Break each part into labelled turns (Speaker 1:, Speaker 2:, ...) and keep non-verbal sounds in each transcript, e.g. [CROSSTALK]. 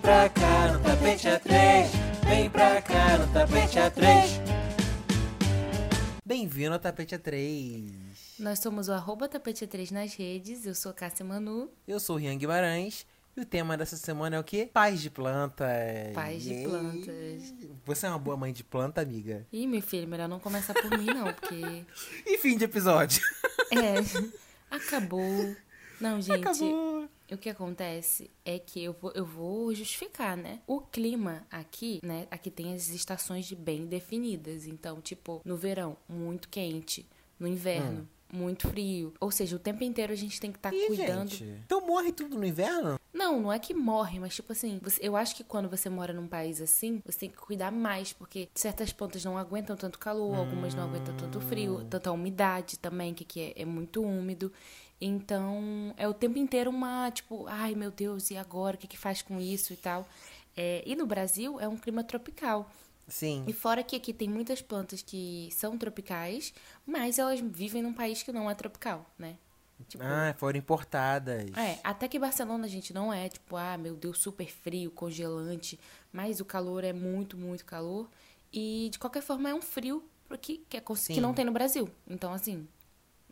Speaker 1: pra cá no tapete A3. Vem pra cá no tapete A3.
Speaker 2: Bem-vindo ao Tapete A3.
Speaker 3: Nós somos o arroba tapete 3 nas redes. Eu sou Cássia Manu.
Speaker 2: Eu sou o Rian Guimarães e o tema dessa semana é o quê? Paz de plantas.
Speaker 3: Paz de
Speaker 2: Yay.
Speaker 3: plantas.
Speaker 2: Você é uma boa mãe de planta, amiga?
Speaker 3: Ih, meu filho, melhor não começar por mim, não, porque. [LAUGHS]
Speaker 2: E fim de episódio.
Speaker 3: É. Acabou. Não, gente.
Speaker 2: Acabou.
Speaker 3: O que acontece é que eu vou, eu vou justificar, né? O clima aqui, né? Aqui tem as estações de bem definidas. Então, tipo, no verão, muito quente. No inverno, muito frio. Ou seja, o tempo inteiro a gente tem que estar
Speaker 2: Ih,
Speaker 3: cuidando.
Speaker 2: gente. Então morre tudo no inverno?
Speaker 3: Não, não é que morre, mas tipo assim, você- eu acho que quando você mora num país assim, você tem que cuidar mais, porque certas plantas não aguentam tanto calor, algumas não aguentam tanto frio, tanta umidade também, que aqui é, é muito úmido. Então, é o tempo inteiro uma, tipo, ai meu Deus, e agora? O que, que faz com isso e tal? É, e no Brasil é um clima tropical.
Speaker 2: Sim.
Speaker 3: E fora que aqui tem muitas plantas que são tropicais, mas elas vivem num país que não é tropical, né? Tipo,
Speaker 2: Ah, foram importadas.
Speaker 3: é, até que Barcelona, gente, não é tipo, ah, meu Deus, super frio, congelante, mas o calor é muito, muito calor. E de qualquer forma é um frio que, que, é, que não tem no Brasil. Então, assim,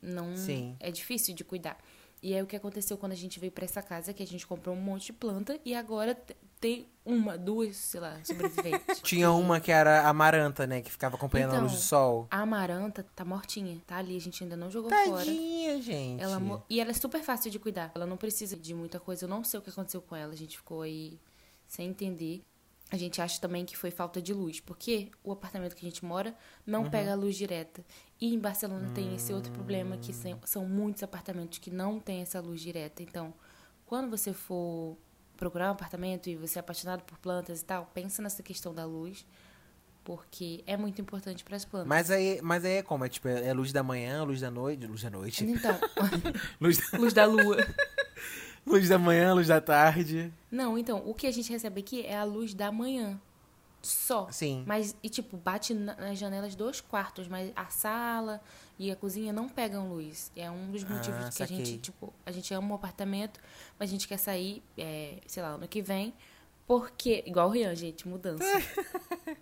Speaker 3: não
Speaker 2: Sim.
Speaker 3: é difícil de cuidar. E aí o que aconteceu quando a gente veio pra essa casa, que a gente comprou um monte de planta e agora te- tem uma, duas, sei lá, sobreviventes. [LAUGHS]
Speaker 2: Tinha uma que era amaranta, né? Que ficava acompanhando a
Speaker 3: Então,
Speaker 2: luz do sol.
Speaker 3: A amaranta tá mortinha, tá ali, a gente ainda não jogou fora.
Speaker 2: Tadinha, gente.
Speaker 3: Ela E ela é super fácil de cuidar. Ela não precisa de muita coisa. Eu não sei o que aconteceu com ela. A gente ficou aí sem entender. A gente acha também que foi falta de luz, porque o apartamento que a gente mora não
Speaker 2: Uhum.
Speaker 3: pega a luz direta. E em Barcelona tem esse outro problema, que
Speaker 2: Hum.
Speaker 3: são- muitos apartamentos que não tem essa luz direta. Então, quando você for procurar um apartamento e você é apaixonado por plantas e tal, pensa nessa questão da luz, porque é muito importante para as plantas.
Speaker 2: Mas aí, mas aí é como? É tipo, é luz da manhã, luz da noite, luz da noite.
Speaker 3: Então, [LAUGHS]
Speaker 2: Luz da,
Speaker 3: luz da lua.
Speaker 2: luz da manhã, luz da tarde.
Speaker 3: Não, então, o que a gente recebe aqui é a luz da manhã. Só.
Speaker 2: Sim.
Speaker 3: Mas, e tipo, bate na- nas janelas dos quartos, mas a sala e a cozinha não pegam luz. É um dos
Speaker 2: Ah,
Speaker 3: motivos que a gente, tipo, a gente ama o apartamento, mas a gente quer sair, é, sei lá, ano que vem. Porque, igual o Rian, gente, mudança. [LAUGHS]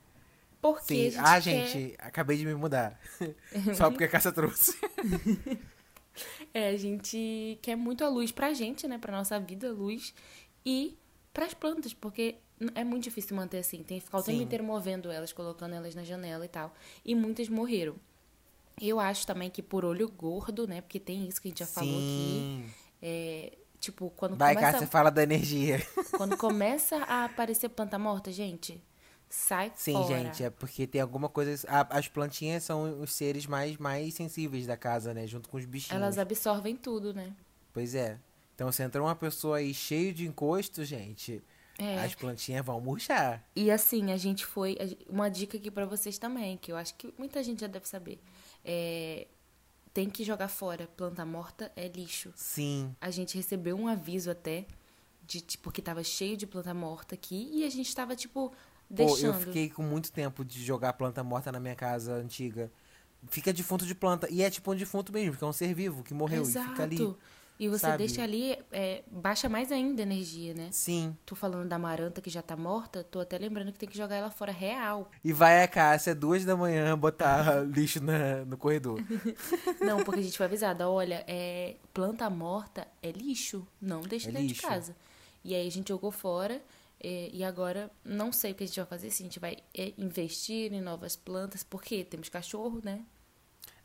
Speaker 3: Porque
Speaker 2: Sim.
Speaker 3: a
Speaker 2: ah,
Speaker 3: gente quer-
Speaker 2: gente, acabei de me mudar. [LAUGHS] Só porque a caça trouxe. [LAUGHS]
Speaker 3: É, a gente quer muito a luz pra gente, né? Pra nossa vida, luz. E pras plantas, porque é muito difícil manter assim. Tem que ficar o tempo
Speaker 2: Sim.
Speaker 3: inteiro movendo elas, colocando elas na janela e tal. E muitas morreram. Eu acho também que por olho gordo, né? Porque tem isso que a gente já falou aqui.
Speaker 2: Sim.
Speaker 3: É, tipo, quando
Speaker 2: Vai,
Speaker 3: começa,
Speaker 2: Cássia, fala da energia. [LAUGHS]
Speaker 3: quando começa a aparecer planta morta, gente, sai
Speaker 2: Sim,
Speaker 3: fora.
Speaker 2: gente, é porque tem alguma coisa. a- as plantinhas são os seres mais, mais sensíveis da casa, né? Junto com os bichinhos.
Speaker 3: Elas absorvem tudo, né?
Speaker 2: Pois é. Então, se entra uma pessoa aí cheio de encosto, gente,
Speaker 3: É.
Speaker 2: as plantinhas vão murchar.
Speaker 3: E assim, a gente foi. Uma dica aqui pra vocês também, que eu acho que muita gente já deve saber. É, tem que jogar fora. Planta morta é lixo.
Speaker 2: Sim.
Speaker 3: A gente recebeu um aviso até, de tipo, que tava cheio de planta morta aqui, e a gente tava, tipo,
Speaker 2: Pô,
Speaker 3: deixando.
Speaker 2: eu fiquei com muito tempo de jogar planta morta na minha casa antiga. Fica defunto de planta. E é tipo um defunto mesmo, porque é um ser vivo que morreu e fica ali.
Speaker 3: E você
Speaker 2: sabe?
Speaker 3: deixa ali, é, baixa mais ainda a energia, né?
Speaker 2: Sim.
Speaker 3: Tô falando da maranta que já tá morta, tô até lembrando que tem que jogar ela fora real.
Speaker 2: E vai a Cássia, duas da manhã, botar [LAUGHS] lixo na, no corredor. [LAUGHS]
Speaker 3: Não, porque a gente foi avisada, olha, é, planta morta é lixo, não deixa
Speaker 2: É
Speaker 3: dentro
Speaker 2: lixo.
Speaker 3: de casa. E aí a gente jogou fora é, e agora não sei o que a gente vai fazer, se a gente vai é, investir em novas plantas, porque temos cachorro, né?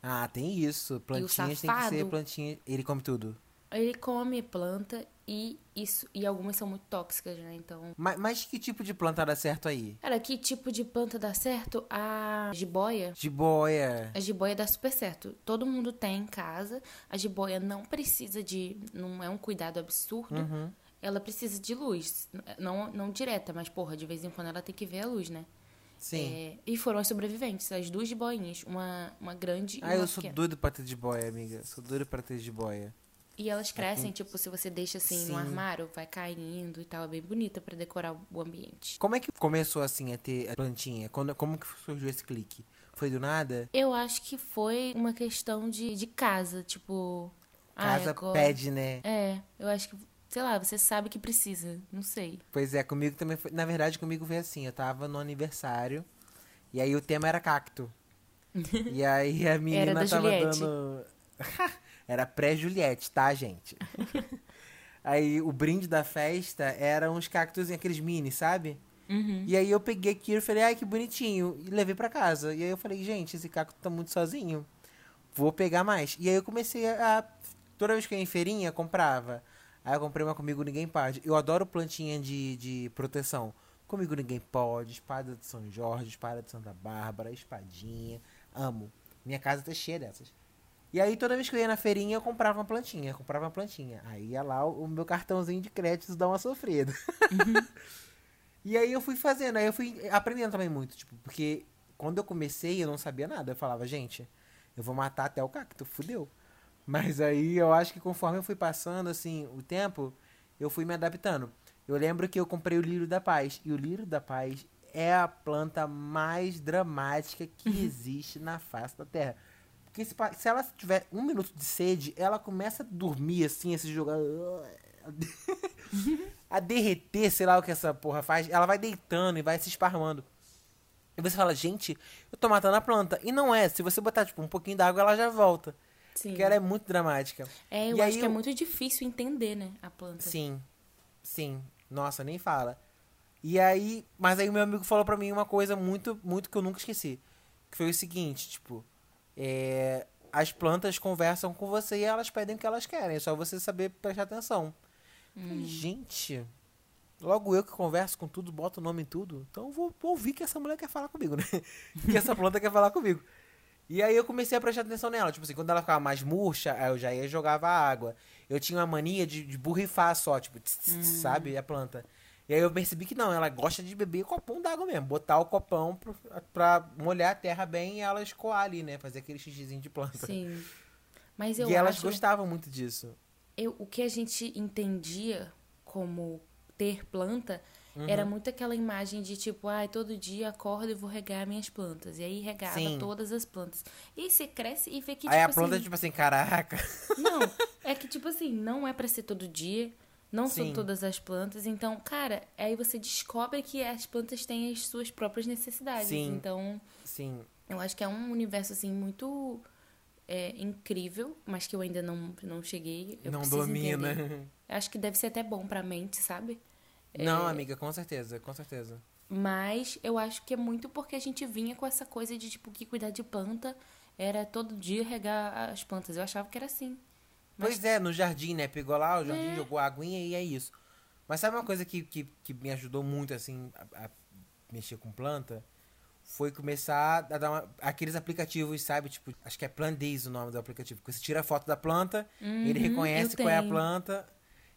Speaker 2: Ah, tem isso. Plantinhas tem que ser plantinha. Ele come tudo.
Speaker 3: Ele come planta e isso e algumas são muito tóxicas, né? Então,
Speaker 2: Mas, mas que tipo de planta dá certo aí?
Speaker 3: cara, que tipo de planta dá certo? A jiboia.
Speaker 2: Jiboia.
Speaker 3: A jiboia dá super certo. Todo mundo tem em casa. A jiboia não precisa de. Não é um cuidado absurdo.
Speaker 2: Uhum.
Speaker 3: Ela precisa de luz. Não, não direta, mas, porra, de vez em quando ela tem que ver a luz, né?
Speaker 2: Sim.
Speaker 3: É, e foram as sobreviventes, as duas jiboinhas. Uma, uma grande e
Speaker 2: ah,
Speaker 3: uma
Speaker 2: eu sou
Speaker 3: pequena.
Speaker 2: doido pra ter jiboia, amiga. Sou doido pra ter jiboia.
Speaker 3: E elas crescem, tipo, se você deixa assim
Speaker 2: Sim.
Speaker 3: no armário, vai caindo e tal. É bem bonita pra decorar o ambiente.
Speaker 2: Como é que começou assim a ter a plantinha? Quando, como que surgiu esse clique? Foi do nada?
Speaker 3: Eu acho que foi uma questão de, de casa, tipo. ah,
Speaker 2: Casa
Speaker 3: agora-
Speaker 2: pede, né?
Speaker 3: É, eu acho que sei lá, você sabe que precisa. Não sei.
Speaker 2: Pois é, comigo também foi. Na verdade, comigo foi assim. Eu tava no aniversário. E aí o tema era cacto. [LAUGHS] e aí a menina tava
Speaker 3: Juliette.
Speaker 2: dando. [LAUGHS] era pré-Juliette, tá, gente? [LAUGHS] aí o brinde da festa era uns cactos aqueles mini, sabe?
Speaker 3: Uhum.
Speaker 2: E aí eu peguei aquilo e falei, ai, que bonitinho. E levei pra casa. E aí eu falei, gente, esse cacto tá muito sozinho. Vou pegar mais. E aí eu comecei a. Toda vez que eu ia em feirinha, comprava. Aí eu comprei uma comigo ninguém pode. Eu adoro plantinha de, de proteção. Comigo ninguém pode, espada de São Jorge, espada de Santa Bárbara, espadinha. Amo. Minha casa tá cheia dessas. E aí toda vez que eu ia na feirinha, eu comprava uma plantinha, comprava uma plantinha. Aí ia lá o, o meu cartãozinho de crédito dar uma sofrida. [LAUGHS] E aí eu fui fazendo, aí eu fui aprendendo também muito, tipo, porque quando eu comecei eu não sabia nada. Eu falava, gente, eu vou matar até o cacto, fudeu. Mas aí eu acho que conforme eu fui passando, assim, o tempo, eu fui me adaptando. Eu lembro que eu comprei o lírio da paz. E o lírio da paz é a planta mais dramática que existe na face da terra. Porque se, se ela tiver um minuto de sede, ela começa a dormir assim, a se jogar. [LAUGHS] a derreter, sei lá o que essa porra faz. Ela vai deitando e vai se esparmando. E você fala, gente, eu tô matando a planta. E não é. Se você botar, tipo, um pouquinho d'água, ela já volta.
Speaker 3: Sim.
Speaker 2: Porque ela é muito dramática.
Speaker 3: É, eu
Speaker 2: E
Speaker 3: acho que é
Speaker 2: eu-
Speaker 3: muito difícil entender, né, a planta.
Speaker 2: Sim. Sim. Nossa, nem fala. E aí, mas aí o meu amigo falou pra mim uma coisa muito, muito que eu nunca esqueci. Que foi o seguinte, tipo, é, as plantas conversam com você e elas pedem o que elas querem. É só você saber prestar atenção. Falei, Gente, logo eu que converso com tudo, boto o nome em tudo. Então vou, vou ouvir que essa mulher quer falar comigo, né? [LAUGHS] que essa planta quer falar comigo. E aí eu comecei a prestar atenção nela. Tipo assim, quando ela ficava mais murcha, aí eu já ia e jogava água. Eu tinha uma mania de, de borrifar só, tipo, tss, tss, tss, sabe? A planta. E aí eu percebi que não, ela gosta de beber copão d'água mesmo. Botar o copão pro, pra molhar a terra bem e ela escoar ali, né? Fazer aquele xixizinho de planta.
Speaker 3: Sim. Mas eu
Speaker 2: e elas
Speaker 3: acho...
Speaker 2: gostavam muito disso.
Speaker 3: eu, o que a gente entendia como ter planta
Speaker 2: Uhum.
Speaker 3: era muito aquela imagem de tipo, ai, todo dia acordo e vou regar minhas plantas. E aí regava
Speaker 2: Sim.
Speaker 3: todas as plantas. E aí você cresce e vê que,
Speaker 2: aí a
Speaker 3: tipo
Speaker 2: planta,
Speaker 3: assim...
Speaker 2: tipo assim, caraca.
Speaker 3: Não, é que, tipo assim, não é pra ser todo dia. Não são
Speaker 2: Sim.
Speaker 3: todas as plantas. Então, cara, aí você descobre que as plantas têm as suas próprias necessidades.
Speaker 2: Sim.
Speaker 3: Então,
Speaker 2: Sim.
Speaker 3: eu acho que é um universo, assim, muito é, incrível, mas que eu ainda não, não cheguei. Eu
Speaker 2: não domina.
Speaker 3: entender. [LAUGHS] Acho que deve ser até bom pra mente, sabe?
Speaker 2: Não, amiga, com certeza, com certeza.
Speaker 3: Mas eu acho que é muito porque a gente vinha com essa coisa de, tipo, que cuidar de planta era todo dia regar as plantas. Eu achava que era assim. Mas-
Speaker 2: Pois é, no jardim, né? Pegou lá, o jardim
Speaker 3: É.
Speaker 2: jogou a aguinha e é isso. Mas sabe uma coisa que, que, que me ajudou muito, assim, a, a mexer com planta? Foi começar a dar uma- aqueles aplicativos, sabe? Tipo, acho que é Plandays o nome do aplicativo. Você tira a foto da planta, ele
Speaker 3: Uhum,
Speaker 2: reconhece
Speaker 3: eu
Speaker 2: qual é a
Speaker 3: tenho.
Speaker 2: planta.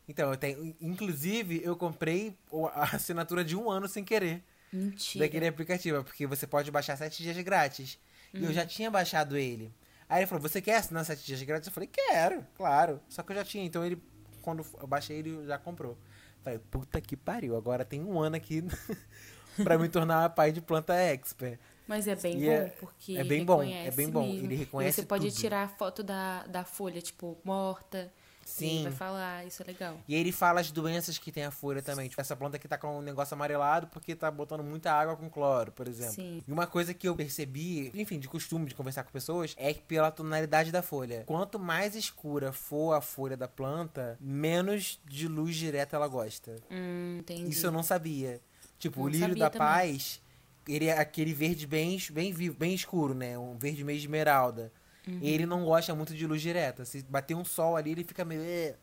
Speaker 2: Então, eu tenho. Inclusive, eu comprei a [LAUGHS] assinatura de um ano sem querer
Speaker 3: Mentira.
Speaker 2: daquele aplicativo, porque você pode baixar sete dias grátis. E eu já tinha baixado ele. Aí ele falou, você quer assinar sete dias grátis? Eu falei, quero, claro. Só que eu já tinha, então ele, quando eu baixei, ele já comprou. Falei, puta que pariu, agora tem um ano aqui [LAUGHS] pra me tornar pai de planta expert.
Speaker 3: Mas é bem
Speaker 2: E
Speaker 3: bom,
Speaker 2: é-
Speaker 3: porque
Speaker 2: é bem bom, é bem bom.
Speaker 3: mesmo.
Speaker 2: Ele
Speaker 3: E
Speaker 2: reconhece
Speaker 3: você pode
Speaker 2: tudo.
Speaker 3: tirar a foto da, da folha, tipo, morta.
Speaker 2: Sim.
Speaker 3: Vai falar, isso é legal.
Speaker 2: E ele fala as doenças que tem a folha também. Tipo, essa planta aqui tá com um negócio amarelado porque tá botando muita água com cloro, por exemplo.
Speaker 3: Sim.
Speaker 2: E uma coisa que eu percebi, enfim, de costume de conversar com pessoas, é que pela tonalidade da folha. Quanto mais escura for a folha da planta, menos de luz direta ela gosta.
Speaker 3: Hum, entendi.
Speaker 2: Isso eu não sabia. Tipo,
Speaker 3: Não
Speaker 2: o lírio da
Speaker 3: também.
Speaker 2: paz, ele é aquele verde bem, bem vivo, bem escuro, né? Um verde meio esmeralda.
Speaker 3: Uhum.
Speaker 2: Ele não gosta muito de luz direta. Se bater um sol ali, ele fica meio.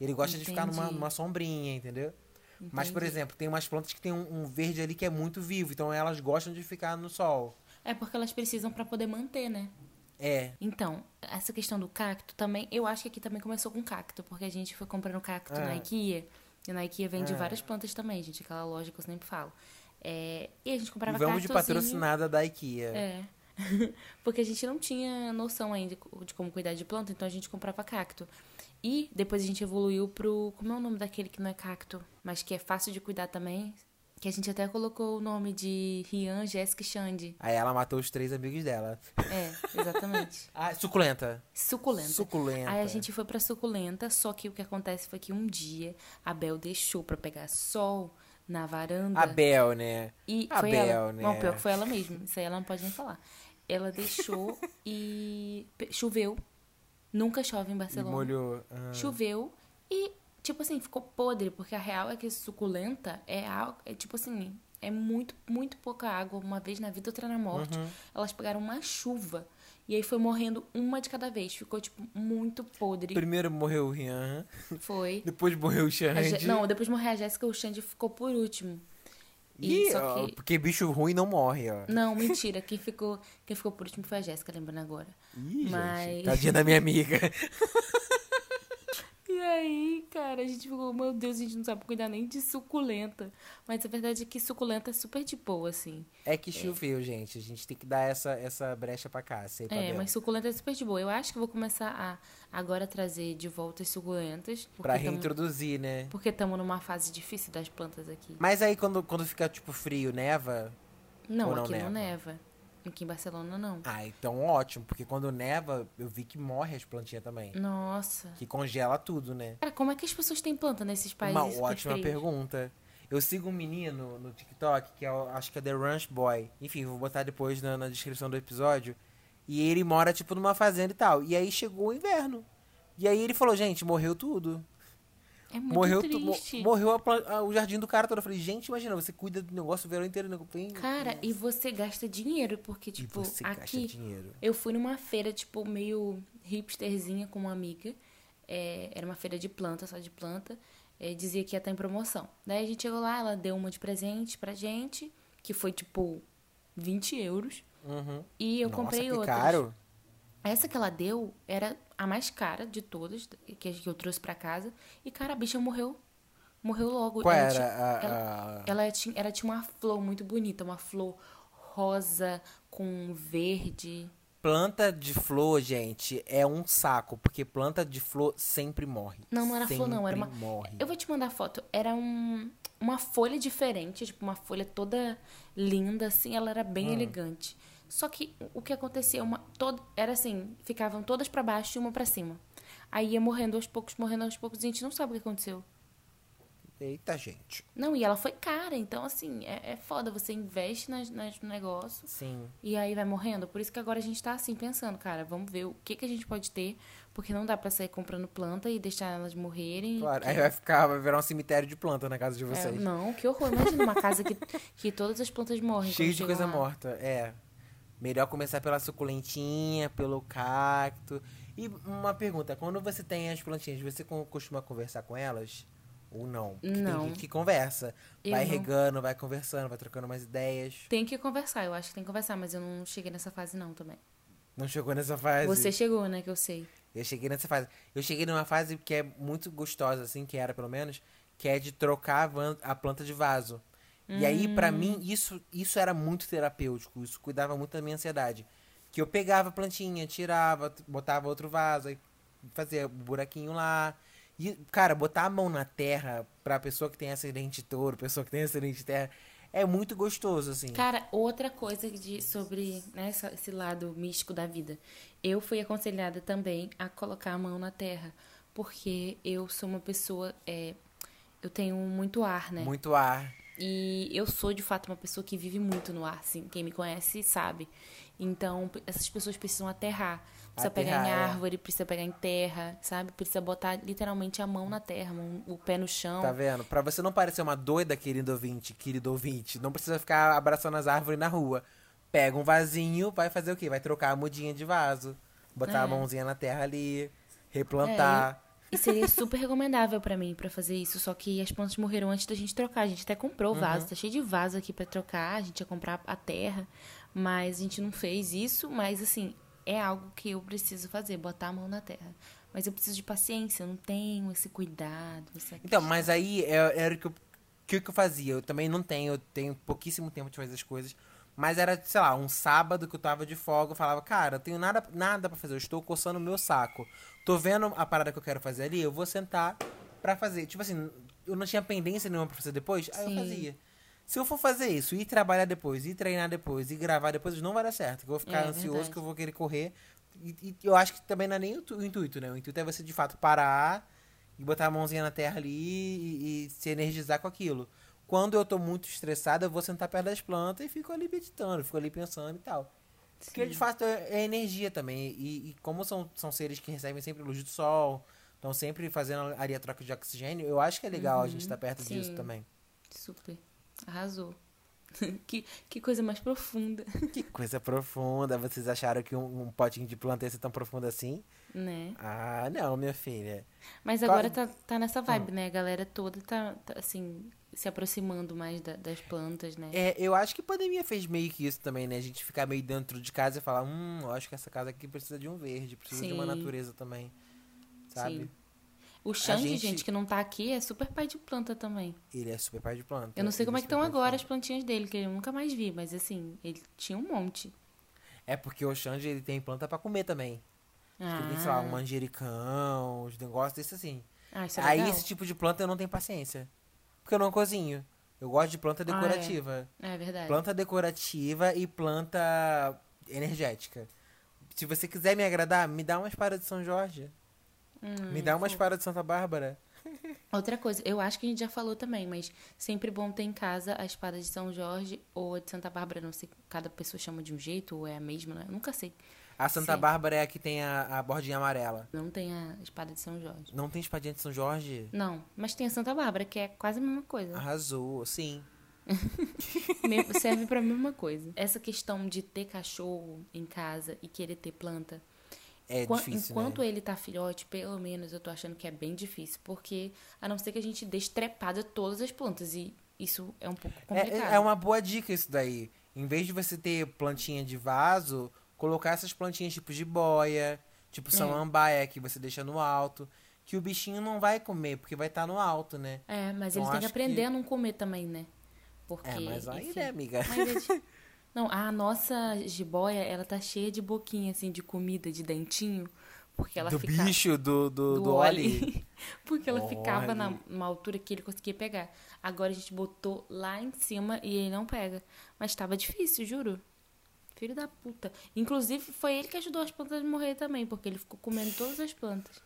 Speaker 2: Ele gosta de ficar numa,
Speaker 3: Entendi.
Speaker 2: numa sombrinha, entendeu? Mas, por
Speaker 3: Entendi.
Speaker 2: exemplo, tem umas plantas que tem um, um verde ali que é muito vivo, então elas gostam de ficar no sol.
Speaker 3: É porque elas precisam pra poder manter, né?
Speaker 2: É.
Speaker 3: Então, essa questão do cacto também, eu acho que aqui também começou com cacto, porque a gente foi comprando cacto
Speaker 2: É.
Speaker 3: na IKEA. E na IKEA vende
Speaker 2: É.
Speaker 3: várias plantas também, gente, aquela loja que eu sempre falo. É, e a gente comprava
Speaker 2: E vamos de patrocinada da IKEA.
Speaker 3: É. [LAUGHS] Porque a gente não tinha noção ainda de como cuidar de planta, então a gente comprava cacto. E depois a gente evoluiu pro. Como é o nome daquele que não é cacto, mas que é fácil de cuidar também? Que a gente até colocou o nome de Rian, Jéssica e Xande.
Speaker 2: Aí ela matou os três amigos dela.
Speaker 3: É, exatamente. [LAUGHS]
Speaker 2: Ah, suculenta.
Speaker 3: Suculenta.
Speaker 2: Suculenta.
Speaker 3: Aí a gente foi pra suculenta, só que o que acontece foi que um dia a Bel deixou pra pegar sol na varanda.
Speaker 2: A Bel, né?
Speaker 3: E
Speaker 2: A
Speaker 3: foi
Speaker 2: Bel,
Speaker 3: ela.
Speaker 2: né?
Speaker 3: Não, pior que foi ela mesmo. Isso aí ela não pode nem falar. Ela deixou [LAUGHS] e choveu. Nunca chove em
Speaker 2: E
Speaker 3: Barcelona.
Speaker 2: molhou. ah.
Speaker 3: Choveu e, tipo assim, ficou podre, porque a real é que suculenta é é tipo assim, é muito, muito pouca água, uma vez na vida, outra na morte.
Speaker 2: Uhum.
Speaker 3: Elas pegaram uma chuva e aí foi morrendo uma de cada vez. Ficou, tipo, muito podre.
Speaker 2: Primeiro morreu o Rian,
Speaker 3: Foi. [LAUGHS]
Speaker 2: depois morreu o Xande.
Speaker 3: Não, depois de morrer a Jéssica, o Xande ficou por último. E
Speaker 2: ó,
Speaker 3: que-
Speaker 2: porque bicho ruim não morre, ó.
Speaker 3: Não, mentira. Quem ficou, quem ficou por último foi a Jéssica, lembrando agora.
Speaker 2: Ih,
Speaker 3: Mas-
Speaker 2: gente. Tadinha da minha amiga. [LAUGHS]
Speaker 3: E aí, cara, a gente ficou, meu Deus, a gente não sabe cuidar nem de suculenta. Mas a verdade é que suculenta é super de boa, assim.
Speaker 2: É que choveu, gente. A gente tem que dar essa, essa brecha pra cá. Sei pra
Speaker 3: É,
Speaker 2: Bel.
Speaker 3: mas suculenta é super de boa. Eu acho que vou começar a agora trazer de volta as suculentas.
Speaker 2: Pra
Speaker 3: tamo-
Speaker 2: reintroduzir, né?
Speaker 3: Porque estamos numa fase difícil das plantas aqui.
Speaker 2: Mas aí quando, quando fica, tipo, frio, neva.
Speaker 3: Não,
Speaker 2: Ou não
Speaker 3: aqui
Speaker 2: neva?
Speaker 3: não neva. Aqui em Barcelona, não.
Speaker 2: Ah, então ótimo. Porque quando neva, eu vi que morre as plantinhas também.
Speaker 3: Nossa.
Speaker 2: Que congela tudo, né?
Speaker 3: Cara, como é que as pessoas têm planta nesses países
Speaker 2: Uma
Speaker 3: super
Speaker 2: ótima pergunta. Eu sigo um menino no TikTok, que é, acho que é The Ranch Boy. Enfim, vou botar depois na, na descrição do episódio. E ele mora, tipo, numa fazenda e tal. E aí chegou o inverno. E aí ele falou, gente, morreu tudo.
Speaker 3: É muito
Speaker 2: morreu tu- mo-
Speaker 3: triste.
Speaker 2: morreu a a- o jardim do cara todo. Eu falei, gente, imagina, você cuida do negócio o verão inteiro. né?
Speaker 3: Cara, e você gasta dinheiro, porque,
Speaker 2: e
Speaker 3: tipo, aqui
Speaker 2: dinheiro.
Speaker 3: eu fui numa feira, tipo, meio hipsterzinha com uma amiga. É, era uma feira de planta, só de planta. É, dizia que ia estar em promoção. Daí a gente chegou lá, ela deu uma de presente pra gente, que foi, tipo, 20 euros.
Speaker 2: Uhum.
Speaker 3: E eu
Speaker 2: Nossa,
Speaker 3: comprei outra.
Speaker 2: caro.
Speaker 3: Essa que ela deu era a mais cara de todas que eu trouxe pra casa. E, cara, a bicha morreu. Morreu logo.
Speaker 2: Qual
Speaker 3: Ela
Speaker 2: era
Speaker 3: tinha-
Speaker 2: a...
Speaker 3: ela-
Speaker 2: a-
Speaker 3: ela tinha, ela tinha uma flor muito bonita, uma flor rosa com verde.
Speaker 2: Planta de flor, gente, é um saco. Porque planta de flor sempre morre.
Speaker 3: Não, não era flor, não, era
Speaker 2: Sempre
Speaker 3: uma-
Speaker 2: morre.
Speaker 3: Eu vou te mandar foto. Era um, uma folha diferente, tipo uma folha toda linda, assim. Ela era
Speaker 2: Hum.
Speaker 3: bem elegante. Só que o que acontecia, uma, todo, era assim, ficavam todas pra baixo e uma pra cima. Aí ia morrendo aos poucos, morrendo aos poucos, e a gente não sabe o que aconteceu.
Speaker 2: Eita, gente.
Speaker 3: Não, e ela foi cara, então assim, é, é foda. Você investe nas, nas, no negócio
Speaker 2: Sim.
Speaker 3: e aí vai morrendo. Por isso que agora a gente tá assim, pensando, cara, vamos ver o que, que a gente pode ter, porque não dá pra sair comprando planta e deixar elas morrerem.
Speaker 2: Claro.
Speaker 3: que-
Speaker 2: Aí vai ficar, vai virar um cemitério de planta na casa de
Speaker 3: É,
Speaker 2: vocês.
Speaker 3: não, que horror. Imagina uma casa que, que todas as plantas morrem.
Speaker 2: Cheio de coisa
Speaker 3: lá.
Speaker 2: morta. É. Melhor começar pela suculentinha, pelo cacto. E uma pergunta, quando você tem as plantinhas, você co- costuma conversar com elas? Ou não? Porque
Speaker 3: Não.
Speaker 2: tem gente que conversa.
Speaker 3: Eu
Speaker 2: vai
Speaker 3: não.
Speaker 2: regando, vai conversando, vai trocando umas ideias.
Speaker 3: Tem que conversar, eu acho que tem que conversar, mas eu não cheguei nessa fase não também.
Speaker 2: Não chegou nessa fase?
Speaker 3: Você chegou, né, que eu sei.
Speaker 2: Eu cheguei nessa fase. Eu cheguei numa fase que é muito gostosa, assim, que era pelo menos, que é de trocar a planta de vaso. E aí, pra
Speaker 3: Hum.
Speaker 2: mim, isso, isso era muito terapêutico. Isso cuidava muito da minha ansiedade. Que eu pegava a plantinha, tirava, botava outro vaso, aí fazia um buraquinho lá. E, cara, botar a mão na terra pra pessoa que tem acidente de touro, pessoa que tem acidente de terra, é muito gostoso, assim.
Speaker 3: Cara, outra coisa de, sobre né, esse lado místico da vida. Eu fui aconselhada também a colocar a mão na terra, porque eu sou uma pessoa. é, eu tenho muito ar, né?
Speaker 2: Muito ar.
Speaker 3: E eu sou, de fato, uma pessoa que vive muito no ar, assim. Quem me conhece sabe. Então, essas pessoas precisam aterrar. Precisa pegar em
Speaker 2: Aterrar, é.
Speaker 3: árvore, precisa pegar em terra, sabe? Precisa botar literalmente a mão na terra, o pé no chão.
Speaker 2: Tá vendo? Pra você não parecer uma doida, querido ouvinte, querido ouvinte, não precisa ficar abraçando as árvores na rua. Pega um vasinho, vai fazer o quê? Vai trocar a mudinha de vaso, botar
Speaker 3: É.
Speaker 2: a mãozinha na terra ali, replantar.
Speaker 3: E seria super recomendável pra mim pra fazer isso, só que as plantas morreram antes da gente trocar. A gente até comprou o vaso, tá cheio de vaso aqui pra trocar, a gente ia comprar a terra, mas a gente não fez isso, mas assim, é algo que eu preciso fazer, botar a mão na terra. Mas eu preciso de paciência, eu não tenho esse cuidado, essa
Speaker 2: Então, mas aí é- era o que eu, que eu fazia. Eu também não tenho, eu tenho pouquíssimo tempo de fazer as coisas. Mas era, sei lá, um sábado que eu tava de folga, eu falava, cara, eu tenho nada, nada pra fazer, eu estou coçando o meu saco. Tô vendo a parada que eu quero fazer ali, eu vou sentar pra fazer. Tipo assim, eu não tinha pendência nenhuma pra fazer depois, aí
Speaker 3: Sim.
Speaker 2: eu fazia. Se eu for fazer isso, ir trabalhar depois, ir treinar depois, ir gravar depois, não vai dar certo. Eu vou ficar
Speaker 3: É,
Speaker 2: ansioso,
Speaker 3: verdade.
Speaker 2: que eu vou querer correr. E, e eu acho que também não é nem o, o intuito, né? O intuito é você, de fato, parar e botar a mãozinha na terra ali e, e se energizar com aquilo. Quando eu tô muito estressado, eu vou sentar perto das plantas e fico ali meditando, fico ali pensando e tal. Porque de fato é, é energia também. E, e como são, são seres que recebem sempre luz do sol, estão sempre fazendo a troca de oxigênio, eu acho que é legal a gente estar perto disso
Speaker 3: sim.
Speaker 2: também.
Speaker 3: Super. Arrasou. [LAUGHS] que, que coisa mais profunda,
Speaker 2: Que [LAUGHS] coisa profunda. Vocês acharam que um, um potinho de planta ia ser tão profundo assim?
Speaker 3: né?
Speaker 2: Ah, não, minha filha.
Speaker 3: Mas
Speaker 2: Qual-
Speaker 3: agora tá, tá nessa vibe, né? A galera toda tá, tá, assim, se aproximando mais da- das plantas, né?
Speaker 2: É, eu acho que a pandemia fez meio que isso também, né? A gente ficar meio dentro de casa e falar, hum, eu acho que essa casa aqui precisa de um verde, precisa de uma
Speaker 3: Sim.
Speaker 2: natureza também. Sabe?
Speaker 3: Sim. O Xande,
Speaker 2: gente-
Speaker 3: gente... que não tá aqui, é super pai de planta também.
Speaker 2: Ele é super pai de planta.
Speaker 3: Eu não sei
Speaker 2: ele
Speaker 3: como é que estão agora as plantinhas dele, que eu nunca mais vi, mas assim, ele tinha um monte.
Speaker 2: É porque o Xande, ele tem planta pra comer também.
Speaker 3: Ah,
Speaker 2: Ele tem, sei lá, um manjericão, os negócios desse assim.
Speaker 3: ah isso é
Speaker 2: Aí
Speaker 3: legal.
Speaker 2: esse tipo de planta eu não tenho paciência. Porque eu não cozinho. Eu gosto de planta
Speaker 3: Ah, é.
Speaker 2: decorativa.
Speaker 3: É verdade.
Speaker 2: Planta decorativa e planta energética. Se você quiser me agradar, me dá uma espada de São Jorge.
Speaker 3: Hum,
Speaker 2: me dá uma
Speaker 3: fofo.
Speaker 2: espada de Santa Bárbara.
Speaker 3: Outra coisa, eu acho que a gente já falou também, mas sempre bom ter em casa a espada de São Jorge ou a de Santa Bárbara, não sei, cada pessoa chama de um jeito ou é a mesma, né? Eu nunca sei.
Speaker 2: A Santa
Speaker 3: Sim.
Speaker 2: Bárbara é a que tem a, a bordinha amarela.
Speaker 3: Não tem a espada de São Jorge.
Speaker 2: Não tem espadinha de São Jorge?
Speaker 3: Não, mas tem a Santa Bárbara, que é quase a mesma coisa.
Speaker 2: Arrasou, sim. [LAUGHS]
Speaker 3: Serve pra mesma coisa. Essa questão de ter cachorro em casa e querer ter planta,
Speaker 2: É
Speaker 3: Qua-
Speaker 2: difícil,
Speaker 3: Enquanto
Speaker 2: né?
Speaker 3: ele tá filhote, pelo menos eu tô achando que é bem difícil. Porque a não ser que a gente deixe trepada todas as plantas. E isso é um pouco complicado.
Speaker 2: É, é uma boa dica isso daí. Em vez de você ter plantinha de vaso, colocar essas plantinhas tipo de boia, tipo
Speaker 3: É.
Speaker 2: samambaia, que você deixa no alto. Que o bichinho não vai comer, porque vai estar no alto, né?
Speaker 3: É, mas
Speaker 2: Então,
Speaker 3: ele tem que aprender
Speaker 2: que-
Speaker 3: a não comer também, né? Porque.
Speaker 2: É, mas aí,
Speaker 3: enfim.
Speaker 2: né, amiga?
Speaker 3: Mas é de- [LAUGHS] Não, a nossa jiboia, ela tá cheia de boquinha, assim, de comida, de dentinho. Porque ela
Speaker 2: do
Speaker 3: fica...
Speaker 2: bicho, do, do,
Speaker 3: do
Speaker 2: do
Speaker 3: Oli.
Speaker 2: Oli. [LAUGHS]
Speaker 3: porque ela ficava na,
Speaker 2: Oli.
Speaker 3: numa altura que ele conseguia pegar. Agora a gente botou lá em cima e ele não pega. Mas tava difícil, juro. Filho da puta. Inclusive, foi ele que ajudou as plantas a morrer também, porque ele ficou comendo todas as plantas.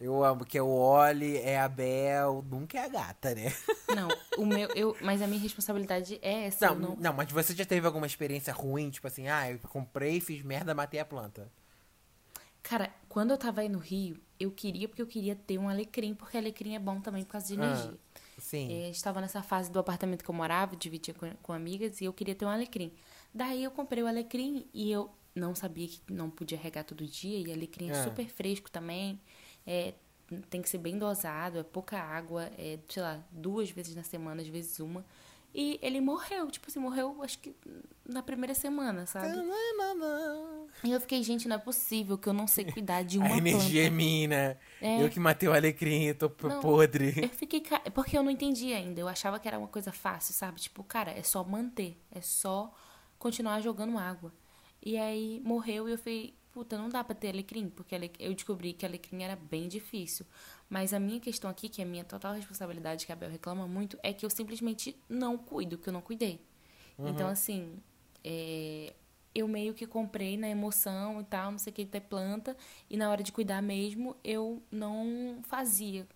Speaker 2: Eu amo que é o Oli, é a Bel, nunca é a gata, né? [LAUGHS]
Speaker 3: Não, o meu, eu, mas a minha responsabilidade é essa.
Speaker 2: Não,
Speaker 3: eu
Speaker 2: não,
Speaker 3: não,
Speaker 2: mas você já teve alguma experiência ruim, tipo assim, ah, eu comprei, fiz merda, matei a planta.
Speaker 3: Cara, quando eu tava aí no Rio, eu queria porque eu queria ter um alecrim, porque alecrim é bom também por causa de
Speaker 2: Ah,
Speaker 3: energia.
Speaker 2: Sim.
Speaker 3: É, estava nessa fase do apartamento que eu morava, dividia com, com amigas, e eu queria ter um alecrim. Daí eu comprei o alecrim e eu não sabia que não podia regar todo dia, e alecrim é
Speaker 2: Ah.
Speaker 3: super fresco também. É, tem que ser bem dosado, é pouca água, é, sei lá, duas vezes na semana, às vezes uma. E ele morreu, tipo assim, morreu acho que na primeira semana, sabe? E eu fiquei, gente, não é possível que eu não sei cuidar de [LAUGHS] uma
Speaker 2: A energia é
Speaker 3: planta.
Speaker 2: minha, né?
Speaker 3: É.
Speaker 2: Eu que matei o alecrim, eu tô
Speaker 3: Não.
Speaker 2: podre.
Speaker 3: Eu fiquei. Porque eu não entendi ainda. Eu achava que era uma coisa fácil, sabe? Tipo, cara, é só manter. É só continuar jogando água. E aí morreu e eu falei, puta, não dá pra ter alecrim. Porque eu descobri que alecrim era bem difícil. Mas a minha questão aqui, que é a minha total responsabilidade, que a Bel reclama muito, é que eu simplesmente não cuido, que eu não cuidei. Então, assim, é, eu meio que comprei na emoção e tal, não sei o que, ter planta, e na hora de cuidar mesmo, eu não fazia.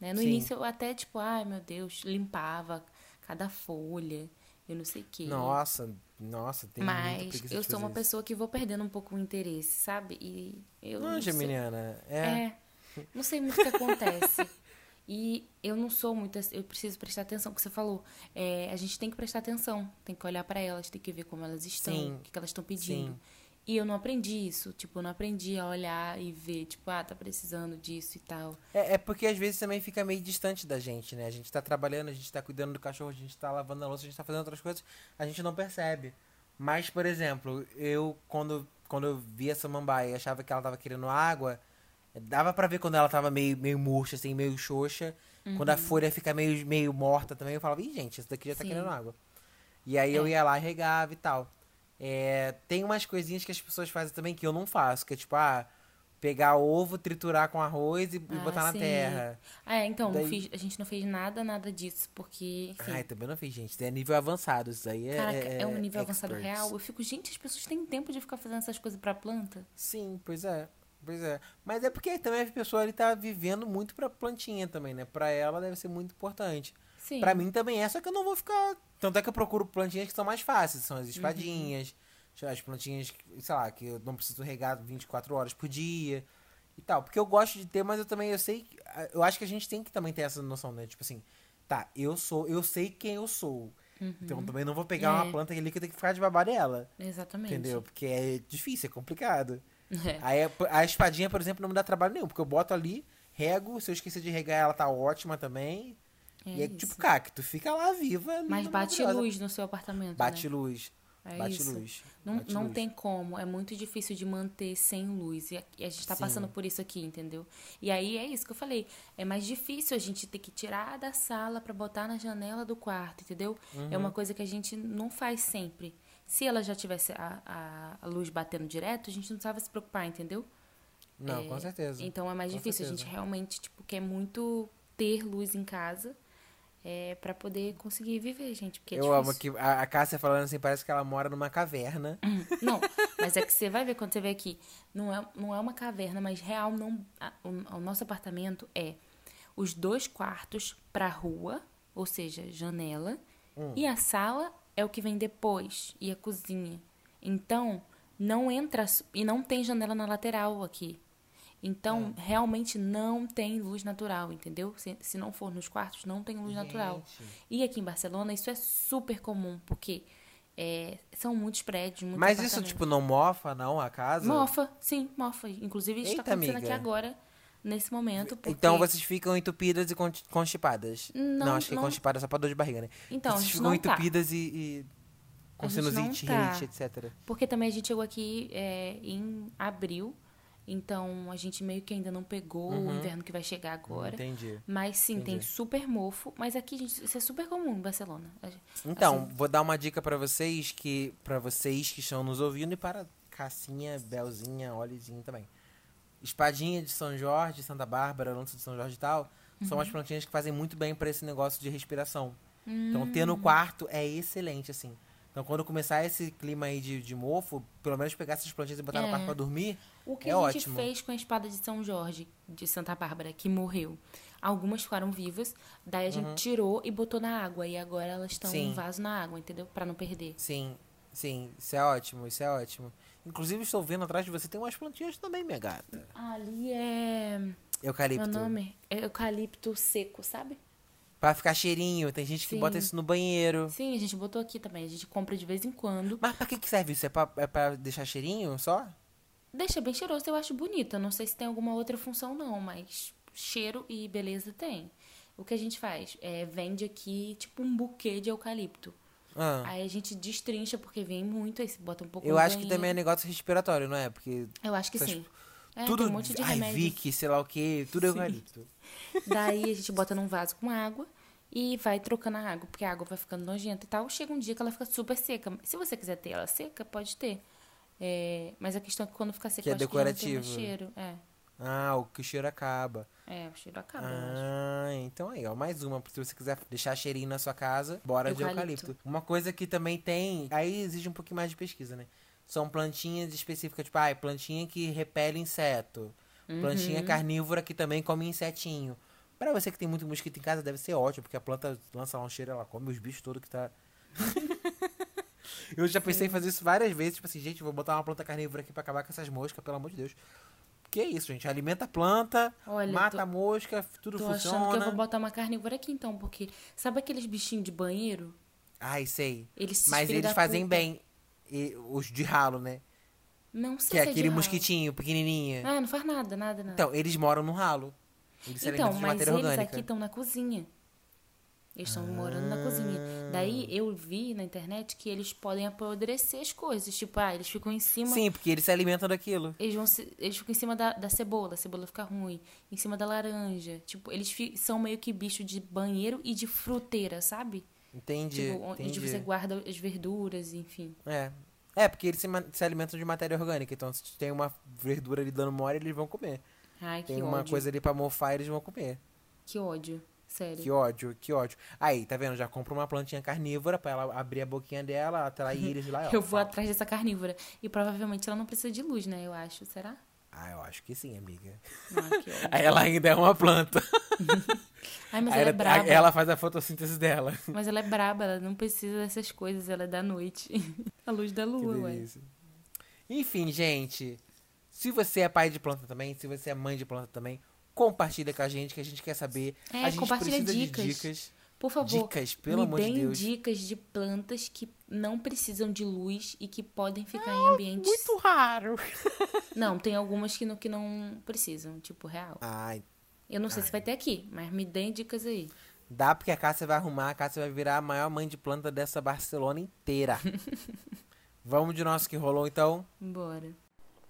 Speaker 3: Né? No
Speaker 2: Sim.
Speaker 3: início eu até, tipo, ai meu Deus, limpava cada folha, eu não sei o que.
Speaker 2: Nossa, nossa, tem
Speaker 3: Mas eu sou uma
Speaker 2: isso.
Speaker 3: pessoa que vou perdendo um pouco o interesse, sabe? E eu
Speaker 2: Não,
Speaker 3: não sei-
Speaker 2: Geminiana, é.
Speaker 3: é. Não sei muito o que acontece. [LAUGHS] E eu não sou muito. Eu preciso prestar atenção, porque você falou. É, a gente tem que prestar atenção, tem que olhar pra elas, tem que ver como elas estão,
Speaker 2: Sim,
Speaker 3: o que, que elas estão pedindo.
Speaker 2: sim.
Speaker 3: E eu não aprendi isso. Tipo, eu não aprendi a olhar e ver, tipo, ah, tá precisando disso e tal.
Speaker 2: É, é porque às vezes também fica meio distante da gente, né? A gente tá trabalhando, a gente tá cuidando do cachorro, a gente tá lavando a louça, a gente tá fazendo outras coisas, a gente não percebe. Mas, por exemplo, eu quando, quando eu vi essa mambaia e achava que ela tava querendo água, dava pra ver quando ela tava meio, meio murcha, assim, meio xoxa. Quando a folha fica meio, meio morta também, eu falava, ih, gente, essa daqui já tá
Speaker 3: Sim.
Speaker 2: querendo água. E aí eu
Speaker 3: É.
Speaker 2: ia lá e regava e tal. É, tem umas coisinhas que as pessoas fazem também que eu não faço, que é tipo, ah, pegar ovo, triturar com arroz e,
Speaker 3: Ah,
Speaker 2: botar na
Speaker 3: sim.
Speaker 2: terra.
Speaker 3: Ah, é, então,
Speaker 2: Daí-
Speaker 3: fiz- a gente não fez nada, nada disso, porque, enfim.
Speaker 2: Ai, também não fiz, gente. É nível avançado. Isso aí é.
Speaker 3: Caraca,
Speaker 2: é,
Speaker 3: é um nível avançado
Speaker 2: experts.
Speaker 3: real. Eu fico, gente, as pessoas têm tempo de ficar fazendo essas coisas pra planta?
Speaker 2: Sim, pois é. Pois é. Mas é porque também a pessoa ali tá vivendo muito pra plantinha também, né? Pra ela deve ser muito importante.
Speaker 3: Sim.
Speaker 2: Pra mim também é, só que eu não vou ficar. Tanto é que eu procuro plantinhas que são mais fáceis. São
Speaker 3: Uhum.
Speaker 2: as espadinhas, as plantinhas, sei lá, que eu não preciso regar 24 horas por dia e tal. Porque eu gosto de ter, mas eu também eu sei. Eu acho que a gente tem que também ter essa noção, né? Tipo assim, tá, eu sou, eu sei quem eu sou. Então também não vou pegar
Speaker 3: É.
Speaker 2: uma planta ali que eu tenho que ficar de babá dela.
Speaker 3: Exatamente.
Speaker 2: Entendeu? Porque é difícil, é complicado.
Speaker 3: É.
Speaker 2: Aí a espadinha, por exemplo, não me dá trabalho nenhum, porque eu boto ali, rego, se eu esquecer de regar, ela tá ótima também.
Speaker 3: É
Speaker 2: e é
Speaker 3: isso.
Speaker 2: tipo cacto, fica lá viva.
Speaker 3: Mas bate
Speaker 2: maravilhosa.
Speaker 3: luz no seu apartamento,
Speaker 2: Bate
Speaker 3: né?
Speaker 2: luz.
Speaker 3: É
Speaker 2: bate
Speaker 3: isso.
Speaker 2: luz.
Speaker 3: Não,
Speaker 2: bate
Speaker 3: não
Speaker 2: luz.
Speaker 3: tem como, é muito difícil de manter sem luz. E a, e a gente tá
Speaker 2: Sim.
Speaker 3: passando por isso aqui, entendeu? E aí é isso que eu falei. É mais difícil a gente ter que tirar da sala pra botar na janela do quarto, entendeu?
Speaker 2: Uhum.
Speaker 3: É uma coisa que a gente não faz sempre. Se ela já tivesse a, a, a luz batendo direto, a gente não precisava se preocupar, entendeu?
Speaker 2: Não,
Speaker 3: É,
Speaker 2: com certeza.
Speaker 3: Então é mais
Speaker 2: Com
Speaker 3: difícil. A
Speaker 2: certeza.
Speaker 3: gente realmente, tipo, quer muito ter luz em casa é, para poder conseguir viver, gente. Porque é
Speaker 2: eu amo que a, a Cássia falando assim, parece que ela mora numa caverna.
Speaker 3: Não, mas é que você vai ver quando você vê aqui. Não é, não é uma caverna, mas real não. a- o, o nosso apartamento é os dois quartos pra rua, ou seja, janela,
Speaker 2: Hum.
Speaker 3: e a sala é o que vem depois, e a cozinha. Então, não entra e não tem janela na lateral aqui. Então,
Speaker 2: É.
Speaker 3: realmente não tem luz natural, entendeu? Se, se não for nos quartos, não tem luz natural.
Speaker 2: Gente.
Speaker 3: E aqui em Barcelona, isso é super comum, porque é, são muitos prédios, muitos
Speaker 2: Mas isso, tipo, não mofa, não, a casa?
Speaker 3: Mofa, sim, mofa. Inclusive, isso
Speaker 2: Eita,
Speaker 3: está acontecendo
Speaker 2: amiga.
Speaker 3: aqui agora, nesse momento. Porque...
Speaker 2: Então vocês ficam entupidas e con- constipadas.
Speaker 3: Não,
Speaker 2: acho que
Speaker 3: não-
Speaker 2: constipada é só pra dor de barriga, né?
Speaker 3: Então, a
Speaker 2: vocês
Speaker 3: gente
Speaker 2: ficam
Speaker 3: não tá.
Speaker 2: entupidas e, e com
Speaker 3: não
Speaker 2: sinusite,
Speaker 3: tá.
Speaker 2: etc.
Speaker 3: Porque também a gente chegou aqui é, em abril, então a gente meio que ainda não pegou o inverno que vai chegar agora.
Speaker 2: Entendi.
Speaker 3: Mas sim, tem
Speaker 2: Entendi.
Speaker 3: super mofo. Mas aqui, gente, isso é super comum em Barcelona.
Speaker 2: Então,
Speaker 3: assim,
Speaker 2: vou dar uma dica pra vocês que para vocês que estão nos ouvindo e para Cassinha, Belzinha, Olizinho também. Espadinha de São Jorge, Santa Bárbara, lança de São Jorge e tal, são
Speaker 3: Uhum.
Speaker 2: as plantinhas que fazem muito bem pra esse negócio de respiração.
Speaker 3: Hum.
Speaker 2: Então, ter no quarto é excelente, assim. Então, quando começar esse clima aí de, de mofo, pelo menos pegar essas plantinhas e botar no
Speaker 3: É.
Speaker 2: quarto pra dormir,
Speaker 3: O que
Speaker 2: é
Speaker 3: a gente
Speaker 2: ótimo.
Speaker 3: fez com a espada de São Jorge, de Santa Bárbara, que morreu? Algumas ficaram vivas, daí a gente tirou e botou na água. E agora elas estão
Speaker 2: Uhum.
Speaker 3: Em vaso na água, entendeu? Pra não perder.
Speaker 2: Sim, sim, isso é ótimo, isso é ótimo. Inclusive, estou vendo atrás de você, tem umas plantinhas também, minha gata.
Speaker 3: Ali é.
Speaker 2: Eucalipto.
Speaker 3: Meu nome é eucalipto seco, sabe?
Speaker 2: Pra ficar cheirinho, tem gente que
Speaker 3: Sim.
Speaker 2: bota isso no banheiro.
Speaker 3: Sim, a gente botou aqui também. A gente compra de vez em quando.
Speaker 2: Mas pra que, que serve isso? É pra, é pra deixar cheirinho só?
Speaker 3: Deixa bem cheiroso, eu acho bonita. Não sei se tem alguma outra função, não, mas cheiro e beleza tem. O que a gente faz? É, vende aqui tipo um buquê de eucalipto.
Speaker 2: Ah,
Speaker 3: Aí a gente destrincha, porque vem muito, aí você bota um pouco
Speaker 2: eu acho que também é negócio respiratório, não é? Porque
Speaker 3: Eu acho que
Speaker 2: essas-
Speaker 3: sim. É,
Speaker 2: tudo.
Speaker 3: tem um monte de
Speaker 2: ai,
Speaker 3: remédio.
Speaker 2: Vick, sei lá o que, tudo
Speaker 3: Sim.
Speaker 2: eucalipto. [LAUGHS]
Speaker 3: Daí a gente bota num vaso com água e vai trocando a água, porque a água vai ficando nojenta e tal. Chega um dia que ela fica super seca. Se você quiser ter ela seca, pode ter. É, mas a questão é que quando ficar seca,
Speaker 2: Que é
Speaker 3: acho que
Speaker 2: decorativo.
Speaker 3: cheiro. É,
Speaker 2: Ah, o que o cheiro acaba.
Speaker 3: é, o cheiro acaba.
Speaker 2: Ah, então aí, ó, mais uma. Se você quiser deixar cheirinho na sua casa, bora de
Speaker 3: Eucalipto.
Speaker 2: eucalipto. Uma coisa que também tem, aí exige um pouquinho mais de pesquisa, né? São plantinhas específicas, tipo, ah, plantinha que repele inseto. Plantinha
Speaker 3: Uhum.
Speaker 2: carnívora que também come insetinho. Pra você que tem muito mosquito em casa, deve ser ótimo, porque a planta lança lá um cheiro, ela come os bichos todos que tá. [LAUGHS] [LAUGHS] eu já pensei em fazer isso várias vezes, tipo assim, gente, vou botar uma planta carnívora aqui pra acabar com essas moscas, pelo amor de Deus. Que isso, gente? Alimenta a planta,
Speaker 3: Olha,
Speaker 2: mata
Speaker 3: tô-
Speaker 2: a mosca, tudo
Speaker 3: Tô
Speaker 2: funciona.
Speaker 3: achando que eu vou botar uma carnívora aqui então, porque sabe aqueles bichinhos de banheiro?
Speaker 2: Ai, sei.
Speaker 3: Eles se
Speaker 2: Mas eles fazem
Speaker 3: puta.
Speaker 2: bem. E os de ralo, né?
Speaker 3: Não sei
Speaker 2: Que é
Speaker 3: se de
Speaker 2: aquele
Speaker 3: ralo.
Speaker 2: mosquitinho pequenininho.
Speaker 3: Ah, não faz nada, nada, nada.
Speaker 2: Então, eles moram no ralo. Eles se
Speaker 3: Então,
Speaker 2: alimentam de
Speaker 3: mas
Speaker 2: matéria
Speaker 3: eles
Speaker 2: orgânica.
Speaker 3: aqui estão na cozinha. Eles estão morando na cozinha. Daí eu vi na internet que eles podem apodrecer as coisas. Tipo, ah, eles ficam em cima.
Speaker 2: Sim, porque eles se alimentam daquilo.
Speaker 3: Eles, vão se- eles ficam em cima da, da cebola, a cebola fica ruim. Em cima da laranja. Tipo, eles fi- são meio que bicho de banheiro e de fruteira, sabe?
Speaker 2: Entendi.
Speaker 3: tipo, onde
Speaker 2: entendi.
Speaker 3: você guarda as verduras, enfim.
Speaker 2: É. É, porque eles se, se alimentam de matéria orgânica. Então, se tem uma verdura ali dando mole, eles vão comer.
Speaker 3: Ai, que
Speaker 2: Tem uma
Speaker 3: ódio.
Speaker 2: coisa ali pra mofar, eles vão comer.
Speaker 3: Que ódio. Sério.
Speaker 2: Que ódio, que ódio. Aí, tá vendo? Já compra uma plantinha carnívora pra ela abrir a boquinha dela, atrair eles lá. [LAUGHS] ó.
Speaker 3: Eu vou atrás dessa carnívora. E provavelmente ela não precisa de luz, né? Eu acho. Será?
Speaker 2: Ah, eu acho que sim, amiga.
Speaker 3: Ah, que. [LAUGHS]
Speaker 2: Aí ela ainda é uma planta. [LAUGHS]
Speaker 3: Ai, mas
Speaker 2: Aí
Speaker 3: ela é braba.
Speaker 2: ela faz a fotossíntese dela.
Speaker 3: Mas ela é braba, ela não precisa dessas coisas, ela é da noite. A luz da lua, ué.
Speaker 2: Enfim, gente. Se você é pai de planta também, se você é mãe de planta também, compartilha com a gente, que a gente quer saber.
Speaker 3: É,
Speaker 2: a gente
Speaker 3: compartilha
Speaker 2: precisa
Speaker 3: dicas.
Speaker 2: de dicas.
Speaker 3: Por favor,
Speaker 2: Dicas, pelo
Speaker 3: me
Speaker 2: amor de
Speaker 3: deem
Speaker 2: Deus.
Speaker 3: dicas de plantas que não precisam de luz e que podem ficar em ambientes...
Speaker 2: Ah, Muito raro. [LAUGHS]
Speaker 3: Não, tem algumas que não, que não precisam, tipo, real.
Speaker 2: Ai,
Speaker 3: Eu não sei se vai ter aqui, mas me deem dicas aí.
Speaker 2: dá porque a Cássia vai arrumar, a Cássia vai virar a maior mãe de planta dessa Barcelona inteira. [LAUGHS] Vamos de nosso que rolou, então?
Speaker 3: Bora.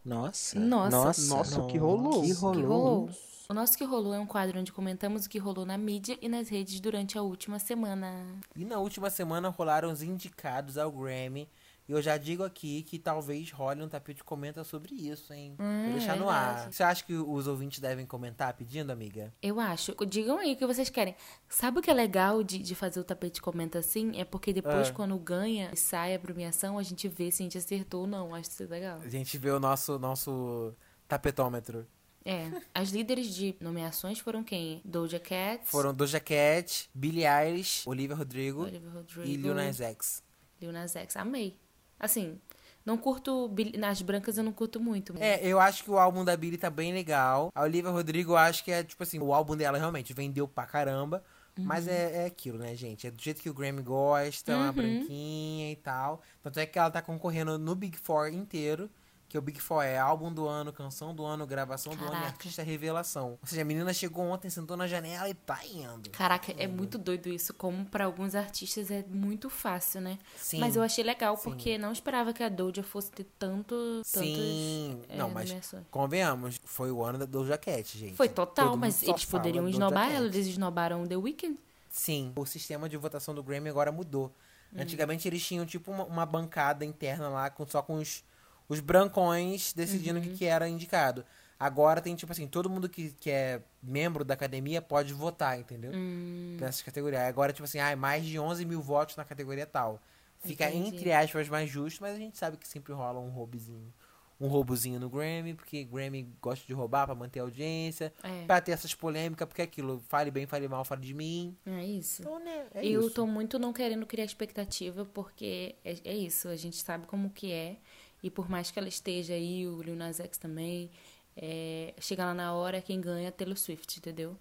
Speaker 2: Nossa.
Speaker 3: Nossa.
Speaker 4: Nossa, que rolou.
Speaker 2: Que rolou.
Speaker 3: que rolou? O nosso que rolou é um quadro onde comentamos o que rolou na mídia e nas redes durante a última semana.
Speaker 2: E na última semana rolaram os indicados ao Grammy. E eu já digo aqui que talvez role um tapete comenta sobre isso, hein?
Speaker 3: Hum,
Speaker 2: Vou deixar
Speaker 3: é
Speaker 2: no ar.
Speaker 3: verdade.
Speaker 2: Você acha que os ouvintes devem comentar pedindo, amiga?
Speaker 3: Eu acho. Digam aí o que vocês querem. Sabe o que é legal de, de fazer o tapete comenta assim? É porque depois,
Speaker 2: Ah.
Speaker 3: quando ganha e sai a premiação, a gente vê se a gente acertou ou não. Acho isso legal.
Speaker 2: A gente vê o nosso, nosso tapetômetro.
Speaker 3: É. As líderes de nomeações foram quem? Doja Cat,
Speaker 2: Foram Doja Cat, Billie Eilish, Olivia Rodrigo
Speaker 3: Olivia Rodrigo,
Speaker 2: e Lil Nas X.
Speaker 3: Lil Nas X. Amei. Assim, não curto... Nas brancas eu não curto muito. mas-
Speaker 2: É, eu acho que o álbum da Billie tá bem legal. A Olivia Rodrigo, eu acho que é, tipo assim, o álbum dela realmente vendeu pra caramba. Mas é, é aquilo, né, gente? É do jeito que o Grammy gosta, uma
Speaker 3: Uhum.
Speaker 2: branquinha e tal. Tanto é que ela tá concorrendo no Big Four inteiro. Que o Big Four é álbum do ano, canção do ano, gravação do ano e
Speaker 3: Caraca.
Speaker 2: artista revelação. Ou seja, a menina chegou ontem, sentou na janela e tá indo.
Speaker 3: Caraca, é muito doido isso. Como pra alguns artistas é muito fácil, né?
Speaker 2: Sim.
Speaker 3: Mas eu achei legal
Speaker 2: Sim.
Speaker 3: porque não esperava que a Doja fosse ter tanto,
Speaker 2: Sim.
Speaker 3: é,
Speaker 2: Não, mas
Speaker 3: nomeações.
Speaker 2: convenhamos, foi o ano da Doja Cat, gente.
Speaker 3: Foi total,
Speaker 2: Todo
Speaker 3: mas eles poderiam esnobar ela. Eles esnobaram The Weeknd.
Speaker 2: Sim, o sistema de votação do Grammy agora mudou.
Speaker 3: Hum.
Speaker 2: Antigamente eles tinham tipo uma, uma bancada interna lá, com, só com os, os brancões decidindo o
Speaker 3: Uhum.
Speaker 2: que, que era indicado. Agora tem tipo assim, todo mundo que, que é membro da academia pode votar, entendeu?
Speaker 3: Hum,
Speaker 2: Nessas categorias. Agora, tipo assim, ah, mais de 11 mil votos na categoria tal. Fica,
Speaker 3: Entendi.
Speaker 2: entre aspas, mais justo, mas a gente sabe que sempre rola um roubozinho. Um roubozinho no Grammy, porque Grammy gosta de roubar pra manter a audiência,
Speaker 3: é,
Speaker 2: pra ter essas polêmicas, porque é aquilo, fale bem, fale mal, fale de mim.
Speaker 3: é isso.
Speaker 2: Então, né, é
Speaker 3: eu
Speaker 2: isso.
Speaker 3: tô muito não querendo criar expectativa, porque é, é isso, a gente sabe como que é. E por mais que ela esteja aí, o Lil Nas X também, é, chega lá na hora, quem ganha é Taylor Swift, entendeu?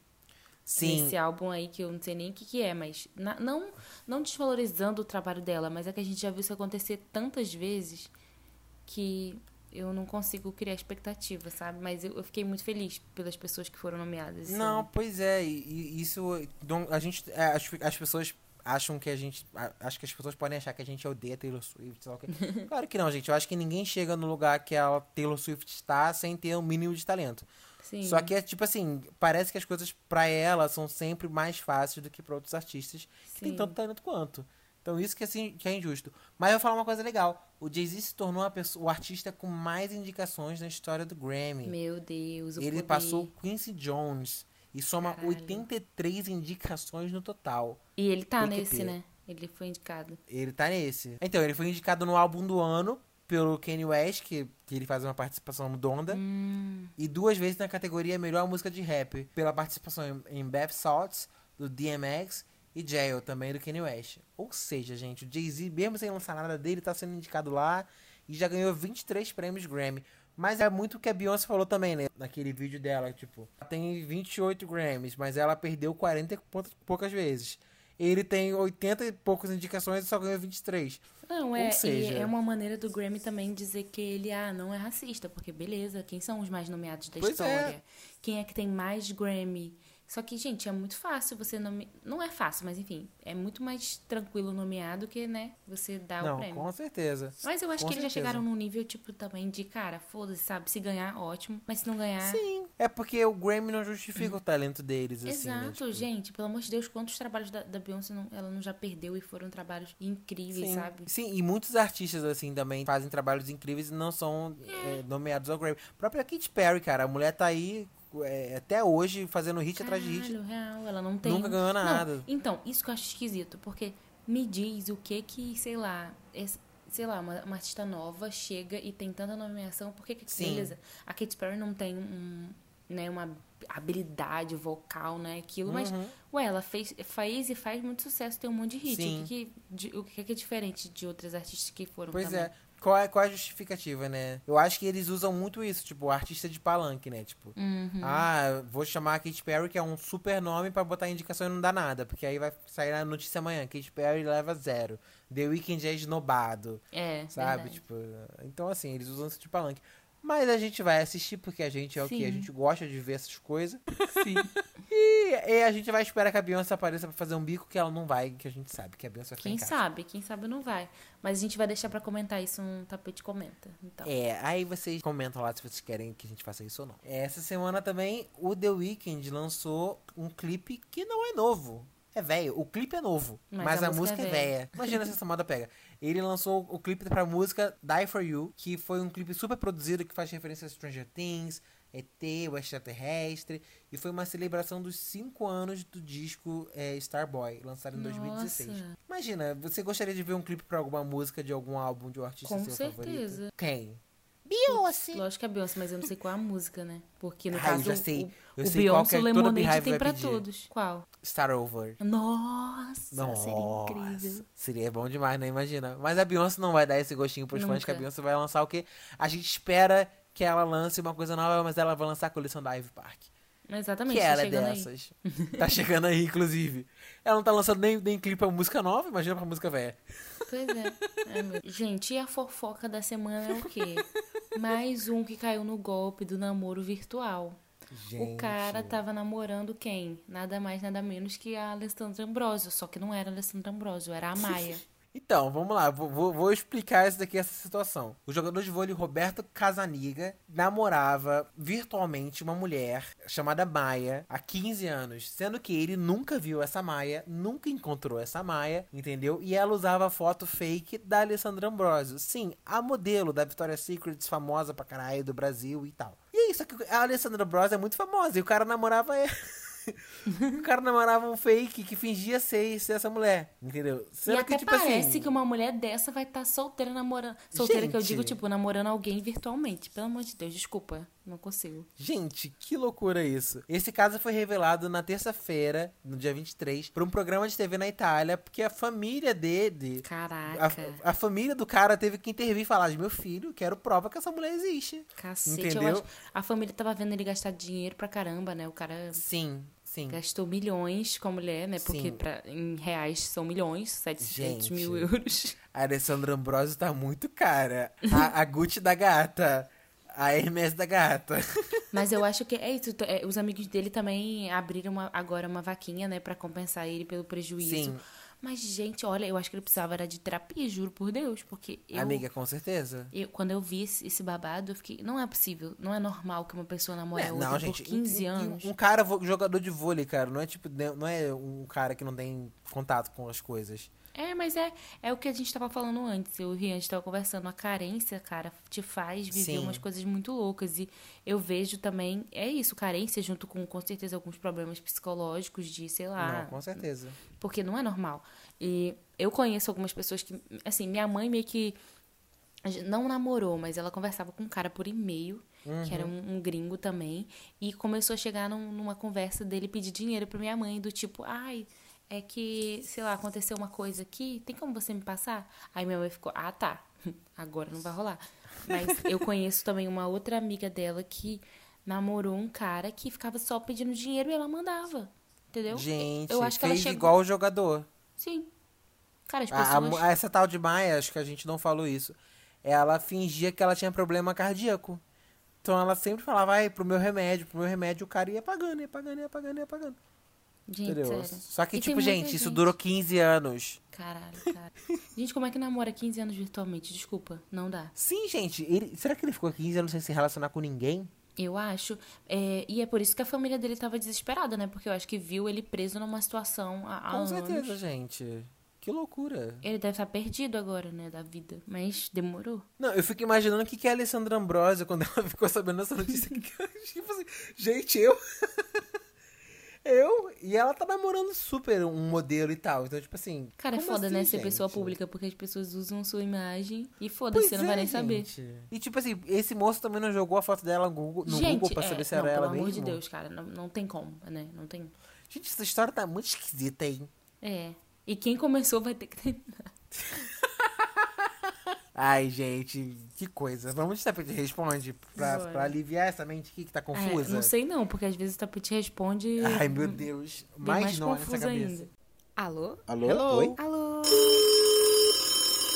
Speaker 2: Sim,
Speaker 3: Esse álbum aí que eu não sei nem o que, que é, mas na- não, não desvalorizando o trabalho dela, mas é que a gente já viu isso acontecer tantas vezes que eu não consigo criar expectativa, sabe? Mas eu, eu fiquei muito feliz pelas pessoas que foram nomeadas. esse
Speaker 2: Não,
Speaker 3: ano.
Speaker 2: pois é, e, e isso. não- a gente. é, as, as pessoas acham que a gente. acho que as pessoas podem achar que a gente odeia Taylor Swift, o quê. [LAUGHS] Claro que não, gente. Eu acho que ninguém chega no lugar que a Taylor Swift está sem ter um mínimo de talento.
Speaker 3: Sim.
Speaker 2: Só que é tipo assim, parece que as coisas pra ela são sempre mais fáceis do que pra outros artistas que têm
Speaker 3: Sim.
Speaker 2: tanto talento quanto. Então isso que, assim, que é injusto. Mas eu vou falar uma coisa legal. O Jay-Z se tornou a pessoa, o artista com mais indicações na história do Grammy.
Speaker 3: Meu Deus, o
Speaker 2: Ele
Speaker 3: poder.
Speaker 2: passou Quincy Jones e soma
Speaker 3: Caralho.
Speaker 2: 83 indicações no total.
Speaker 3: E ele tá
Speaker 2: que
Speaker 3: nesse, né? Ele foi indicado.
Speaker 2: Ele tá nesse. Então, ele foi indicado no álbum do ano pelo Kanye West, que, que ele faz uma participação no Donda.
Speaker 3: Hum,
Speaker 2: E duas vezes na categoria Melhor Música de Rap, pela participação em, em Bath Salts, do DMX, e Jail, também do Kanye West. Ou seja, gente, o Jay-Z, mesmo sem lançar nada dele, tá sendo indicado lá e já ganhou 23 prêmios Grammy. Mas é muito o que a Beyoncé falou também, né? Naquele vídeo dela, tipo, ela tem 28 Grammys, mas ela perdeu 40 e pou- poucas vezes. Ele tem 80 e poucas indicações e só ganhou 23.
Speaker 3: Não, é,
Speaker 2: Ou seja-
Speaker 3: é uma maneira do Grammy também dizer que ele ah, não é racista, porque beleza, quem são os mais nomeados da
Speaker 2: Pois é.
Speaker 3: história? Quem é que tem mais Grammy? Só que, gente, é muito fácil você nome... Não é fácil, mas enfim, é muito mais tranquilo nomear do que, né, você dar o
Speaker 2: Não,
Speaker 3: prêmio.
Speaker 2: com certeza.
Speaker 3: Mas eu acho
Speaker 2: Com
Speaker 3: que eles já
Speaker 2: certeza.
Speaker 3: chegaram num nível, tipo, também de, cara, foda-se, sabe? Se ganhar, ótimo. Mas se não ganhar.
Speaker 2: Sim, é porque o Grammy não justifica o talento deles, assim, né?
Speaker 3: Exato,
Speaker 2: Tipo,
Speaker 3: gente. Pelo amor de Deus, quantos trabalhos da, da Beyoncé não- ela não já perdeu e foram trabalhos incríveis,
Speaker 2: Sim,
Speaker 3: sabe?
Speaker 2: sim, e muitos artistas, assim, também fazem trabalhos incríveis e não são é, nomeados ao Grammy. A própria Katy Perry, cara, a mulher tá aí é, até hoje fazendo hit atrás de hit.
Speaker 3: Caralho, real, ela não tem.
Speaker 2: Nunca ganhou
Speaker 3: Não,
Speaker 2: nada.
Speaker 3: Então, isso que eu acho esquisito, porque me diz o que que, sei lá, esse- sei lá, uma, uma artista nova chega e tem tanta nomeação, por que que,
Speaker 2: Sim.
Speaker 3: beleza, a Katy Perry não tem um, né, uma habilidade vocal, né, aquilo, mas,
Speaker 2: Uhum.
Speaker 3: ué, ela fez, fez e faz muito sucesso, tem um monte de hit,
Speaker 2: Sim.
Speaker 3: o que que, de- o que que é diferente de outras artistas que foram
Speaker 2: Pois
Speaker 3: também?
Speaker 2: é. Qual, é. qual é a justificativa, né? Eu acho que eles usam muito isso, tipo, o artista de palanque, né? Tipo,
Speaker 3: Uhum.
Speaker 2: ah, vou chamar a Katy Perry, que é um super nome, pra botar indicação e não dá nada. Porque aí vai sair a notícia amanhã, Katy Perry leva zero. The Weeknd é esnobado.
Speaker 3: É,
Speaker 2: Sabe?
Speaker 3: verdade.
Speaker 2: Tipo, então assim, eles usam isso de palanque. Mas a gente vai assistir porque a gente é o
Speaker 3: Sim.
Speaker 2: quê? A gente gosta de ver essas coisas.
Speaker 3: Sim. [LAUGHS]
Speaker 2: E, e a gente vai esperar que a Beyoncé apareça pra fazer um bico que ela não vai, que a gente sabe que a Beyoncé vai
Speaker 3: Quem sabe, quem sabe não vai. Mas a gente vai deixar pra comentar isso no tapete comenta. Então.
Speaker 2: É, aí vocês comentam lá se vocês querem que a gente faça isso ou não. Essa semana também o The Weeknd lançou um clipe que não é novo. É velho, o clipe é novo, mas,
Speaker 3: Mas
Speaker 2: a,
Speaker 3: a
Speaker 2: música,
Speaker 3: música
Speaker 2: é
Speaker 3: é
Speaker 2: velha. Imagina se essa moda pega. Ele lançou o clipe pra música Die For You, que foi um clipe super produzido que faz referência a Stranger Things, ET, o extraterrestre, e foi uma celebração dos 5 anos do disco é, Starboy, lançado em 2016.
Speaker 3: Nossa.
Speaker 2: Imagina, você gostaria de ver um clipe pra alguma música de algum álbum de um artista
Speaker 3: Com
Speaker 2: seu favorito?
Speaker 3: certeza.
Speaker 2: Quem? Beyoncé.
Speaker 3: Lógico que é Beyoncé, mas eu não sei qual é a música, né? Porque no
Speaker 2: Ah, eu
Speaker 3: caso,
Speaker 2: já sei.
Speaker 3: o,
Speaker 2: Eu
Speaker 3: o
Speaker 2: sei qual
Speaker 3: Beyoncé
Speaker 2: que é,
Speaker 3: Lemonade tem
Speaker 2: vai
Speaker 3: pra
Speaker 2: pedir.
Speaker 3: todos. Qual?
Speaker 2: Start Over.
Speaker 3: Nossa,
Speaker 2: Nossa,
Speaker 3: seria incrível.
Speaker 2: seria bom demais, né? Imagina. Mas a Beyoncé não vai dar esse gostinho pros fãs, que a
Speaker 3: Nunca.
Speaker 2: Beyoncé vai lançar o quê? A gente espera que ela lance uma coisa nova, mas ela vai lançar a coleção da Ivy Park.
Speaker 3: Exatamente,
Speaker 2: que
Speaker 3: tá
Speaker 2: ela é
Speaker 3: chegando aí.
Speaker 2: dessas. tá chegando aí, inclusive. Ela não tá lançando nem, nem clipe pra música nova, imagina pra música velha.
Speaker 3: Pois é. Meu- Gente, e a fofoca da semana é o quê? Mais um que caiu no golpe do namoro virtual. O cara tava namorando quem? Nada mais, nada menos que a Alessandra Ambrosio. Só que não era a Alessandra Ambrosio, era a Maia. [LAUGHS]
Speaker 2: Então, vamos lá, vou, vou- explicar essa daqui, essa situação. O jogador de vôlei Roberto Casaniga namorava virtualmente uma mulher chamada Maia há 15 anos, sendo que ele nunca viu essa Maia, nunca encontrou essa Maia, entendeu? E ela usava foto fake da Alessandra Ambrosio. Sim, a modelo da Victoria's Secrets, famosa pra caralho do Brasil e tal. E é isso, que a Alessandra Ambrosio é muito famosa e o cara namorava ela. [LAUGHS] o cara namorava um fake que fingia ser, ser essa mulher, entendeu?
Speaker 3: e
Speaker 2: Sendo
Speaker 3: até
Speaker 2: que, tipo
Speaker 3: parece
Speaker 2: assim,
Speaker 3: que uma mulher dessa vai estar solteira namorando. Solteira que eu
Speaker 2: Gente.
Speaker 3: digo, tipo, namorando alguém virtualmente. Pelo amor de Deus, desculpa. Não consigo.
Speaker 2: Gente, que loucura isso. Esse caso foi revelado na terça-feira, no dia 23, por um programa de TV na Itália, porque a família dele.
Speaker 3: Caraca.
Speaker 2: A, a família do cara teve que intervir e falar: meu filho, quero prova que essa mulher existe.
Speaker 3: Cacete,
Speaker 2: Entendeu?
Speaker 3: eu acho. A família tava vendo ele gastar dinheiro pra caramba, né? O cara
Speaker 2: Sim, sim.
Speaker 3: gastou milhões com a mulher, né? Porque pra, em reais são milhões, 700 mil
Speaker 2: Gente.
Speaker 3: euros.
Speaker 2: A Alessandra Ambrosio tá muito cara. A, a Gucci da gata. A Hermes da gata.
Speaker 3: Mas eu acho que é isso. é, os amigos dele também abriram uma- agora uma vaquinha, né? Pra compensar ele pelo prejuízo.
Speaker 2: Sim.
Speaker 3: Mas, gente, olha, eu acho que ele precisava era de terapia, juro por Deus. Porque eu,
Speaker 2: Amiga, com certeza.
Speaker 3: eu- quando eu vi esse, esse babado, eu fiquei... Não é possível, não é normal que uma pessoa namore
Speaker 2: É,
Speaker 3: outra
Speaker 2: não,
Speaker 3: por
Speaker 2: gente.
Speaker 3: 15
Speaker 2: um- um-
Speaker 3: anos.
Speaker 2: Um, cara vo- jogador de vôlei, cara, não é tipo, não é um cara que não tem contato com as coisas.
Speaker 3: É, mas é, é o que a gente tava falando antes. Eu e o Rian, a gente tava conversando. A carência, cara, te faz viver
Speaker 2: Sim.
Speaker 3: umas coisas muito loucas. E eu vejo também, é isso, carência junto com, com certeza, alguns problemas psicológicos de, sei lá.
Speaker 2: Não, com certeza.
Speaker 3: Porque não é normal. E eu conheço algumas pessoas que, assim, minha mãe meio que não namorou, mas ela conversava com um cara por e-mail, que era um, um gringo também, e começou a chegar num- numa conversa dele pedir dinheiro pra minha mãe, do tipo, ai, é que, sei lá, aconteceu uma coisa aqui, tem como você me passar? Aí minha mãe ficou, ah, tá, [LAUGHS] agora não vai rolar. Mas eu conheço também uma outra amiga dela que namorou um cara que ficava só pedindo dinheiro e ela mandava. Entendeu?
Speaker 2: Gente,
Speaker 3: eu acho que ela
Speaker 2: fez
Speaker 3: chegou.
Speaker 2: igual o jogador.
Speaker 3: Sim. Cara, as
Speaker 2: A- a
Speaker 3: pessoas.
Speaker 2: mu- essa tal de Maia, acho que a gente não falou isso. Ela fingia que ela tinha problema cardíaco. Então ela sempre falava, ai, pro meu remédio, pro meu remédio, o cara ia pagando, ia pagando, ia pagando, ia pagando.
Speaker 3: Gente,
Speaker 2: Entendeu?
Speaker 3: sério.
Speaker 2: Só que,
Speaker 3: E tem
Speaker 2: tipo,
Speaker 3: muita
Speaker 2: gente, isso
Speaker 3: gente.
Speaker 2: durou 15 anos.
Speaker 3: Caralho, cara. [LAUGHS] gente, como é que namora 15 anos virtualmente? Desculpa, não dá.
Speaker 2: Sim, gente, ele, será que ele ficou 15 anos sem se relacionar com ninguém?
Speaker 3: Eu acho. é, e é por isso que a família dele tava desesperada, né? Porque eu acho que viu ele preso numa situação há, há
Speaker 2: Com
Speaker 3: anos.
Speaker 2: certeza, gente. Que loucura.
Speaker 3: Ele deve estar perdido agora, né, da vida. Mas demorou.
Speaker 2: Não, eu fico imaginando o que, que é a Alessandra Ambrosio quando ela [LAUGHS] ficou sabendo dessa notícia. [LAUGHS] tipo assim, gente, eu. Eu. E ela tá namorando super um modelo e tal. Então, tipo assim.
Speaker 3: Cara, é foda,
Speaker 2: assim,
Speaker 3: né, ser
Speaker 2: gente?
Speaker 3: pessoa pública, porque as pessoas usam sua imagem e foda-se, você não vai
Speaker 2: é,
Speaker 3: nem saber.
Speaker 2: E tipo assim, esse moço também não jogou a foto dela no Google, no
Speaker 3: Gente,
Speaker 2: Google pra
Speaker 3: é,
Speaker 2: saber se
Speaker 3: não,
Speaker 2: era
Speaker 3: pelo
Speaker 2: ela
Speaker 3: amor
Speaker 2: mesmo.
Speaker 3: de Deus, cara, não, não tem como, né? Não tem.
Speaker 2: Gente, essa história tá muito esquisita, hein?
Speaker 3: É. E quem começou vai ter que terminar. [LAUGHS]
Speaker 2: Ai, gente, que coisa. Vamos de tapete responde pra, pra aliviar essa mente aqui que tá
Speaker 3: É,
Speaker 2: confusa.
Speaker 3: não sei não, porque às vezes o tapete responde.
Speaker 2: Ai, meu Deus.
Speaker 3: bem
Speaker 2: Mais,
Speaker 3: mais
Speaker 2: não nessa cabeça.
Speaker 3: ainda. Alô?
Speaker 2: Alô?
Speaker 3: Hello?
Speaker 2: Oi?
Speaker 3: Alô?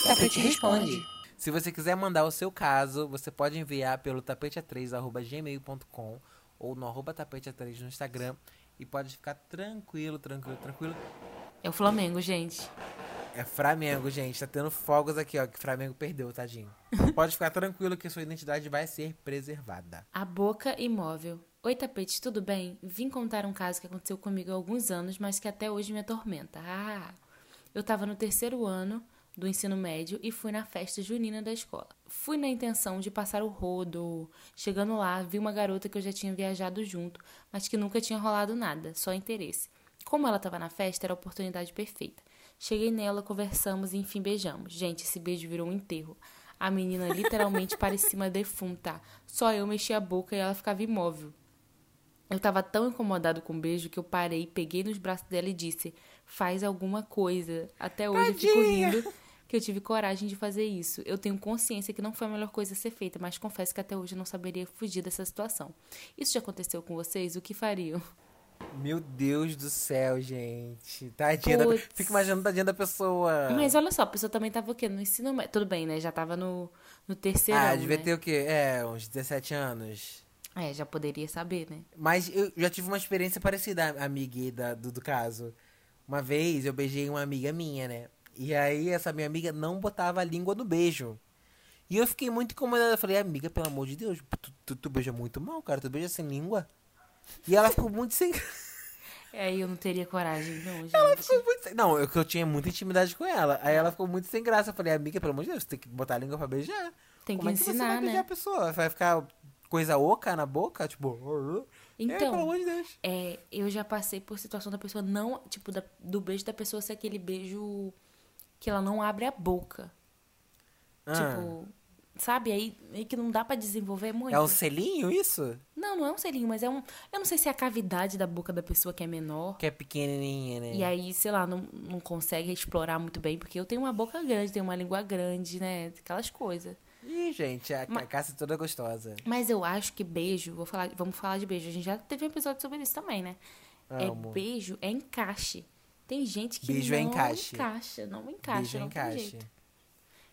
Speaker 1: Tapete responde.
Speaker 2: Se você quiser mandar o seu caso, você pode enviar pelo tapete3.gmail.com ou no arroba tapete3 no Instagram. E pode ficar tranquilo, tranquilo, tranquilo.
Speaker 3: É o Flamengo, gente.
Speaker 2: É Flamengo, gente. Tá tendo fogos aqui, ó. Que Flamengo perdeu, tadinho. [LAUGHS] pode ficar tranquilo que sua identidade vai ser preservada.
Speaker 3: A Boca Imóvel. Oi, tapete, tudo bem? Vim contar um caso que aconteceu comigo há alguns anos, mas que até hoje me atormenta. Ah! Eu tava no terceiro ano do ensino médio e fui na festa junina da escola. Fui na intenção de passar o rodo. Chegando lá, vi uma garota que eu já tinha viajado junto, mas que nunca tinha rolado nada, só interesse. Como ela tava na festa, era a oportunidade perfeita. Cheguei nela, conversamos e enfim beijamos. Gente, esse beijo virou um enterro. A menina literalmente [LAUGHS] parecia uma defunta. Só eu mexia a boca e ela ficava imóvel. Eu tava tão incomodado com o beijo que eu parei, peguei nos braços dela e disse: Faz alguma coisa. Até hoje eu fico
Speaker 2: Tadinha.
Speaker 3: rindo que eu tive coragem de fazer isso. Eu tenho consciência que não foi a melhor coisa a ser feita, mas confesso que até hoje eu não saberia fugir dessa situação. Isso já aconteceu com vocês? O que fariam?
Speaker 2: Meu Deus do céu, gente. Tadinha da... Fica imaginando tadinha da pessoa.
Speaker 3: Mas olha só, a pessoa também tava o quê? No ensino médio. Tudo bem, né? Já tava no, no terceiro.
Speaker 2: Ah, devia
Speaker 3: né?
Speaker 2: ter o quê? É, uns 17 anos.
Speaker 3: É, já poderia saber, né?
Speaker 2: Mas eu já tive uma experiência parecida, amiga, da, do, do caso. Uma vez eu beijei uma amiga minha, né? E aí essa minha amiga não botava a língua no beijo. E eu fiquei muito incomodada. Eu falei, amiga, pelo amor de Deus, tu, tu, tu beija muito mal, cara. Tu beija sem língua. E ela ficou muito sem
Speaker 3: É, aí eu não teria coragem, não, gente.
Speaker 2: Ela ficou muito sem... Não, eu, que eu tinha muita intimidade com ela. Aí ela ficou muito sem graça. Eu falei, amiga, pelo amor de Deus, você tem que botar a língua pra beijar.
Speaker 3: Tem
Speaker 2: Como
Speaker 3: que
Speaker 2: é que você
Speaker 3: ensinar,
Speaker 2: vai beijar
Speaker 3: né?
Speaker 2: a pessoa? Vai ficar coisa oca na boca? Tipo... é,
Speaker 3: Então,
Speaker 2: pelo amor de Deus.
Speaker 3: É, eu já passei por situação da pessoa não, tipo, da- do beijo da pessoa ser aquele beijo que ela não abre a boca.
Speaker 2: Ah,
Speaker 3: Tipo, sabe? Aí, aí que não dá pra desenvolver muito.
Speaker 2: é um selinho isso?
Speaker 3: Não, não é um selinho, mas é um. Eu não sei se é a cavidade da boca da pessoa que é menor.
Speaker 2: Que é pequenininha, né?
Speaker 3: E aí, sei lá, não, não consegue explorar muito bem, porque eu tenho uma boca grande, tenho uma língua grande, né? Aquelas coisas.
Speaker 2: Ih, gente, a,
Speaker 3: Ma-
Speaker 2: a caça é toda gostosa.
Speaker 3: Mas eu acho que beijo, vou falar, vamos falar de beijo. A gente já teve um episódio sobre isso também, né?
Speaker 2: Amo.
Speaker 3: É beijo, é encaixe. Tem gente que
Speaker 2: Beijo
Speaker 3: não
Speaker 2: é encaixe.
Speaker 3: encaixa, não encaixa,
Speaker 2: Beijo é
Speaker 3: não tem
Speaker 2: encaixe.
Speaker 3: jeito.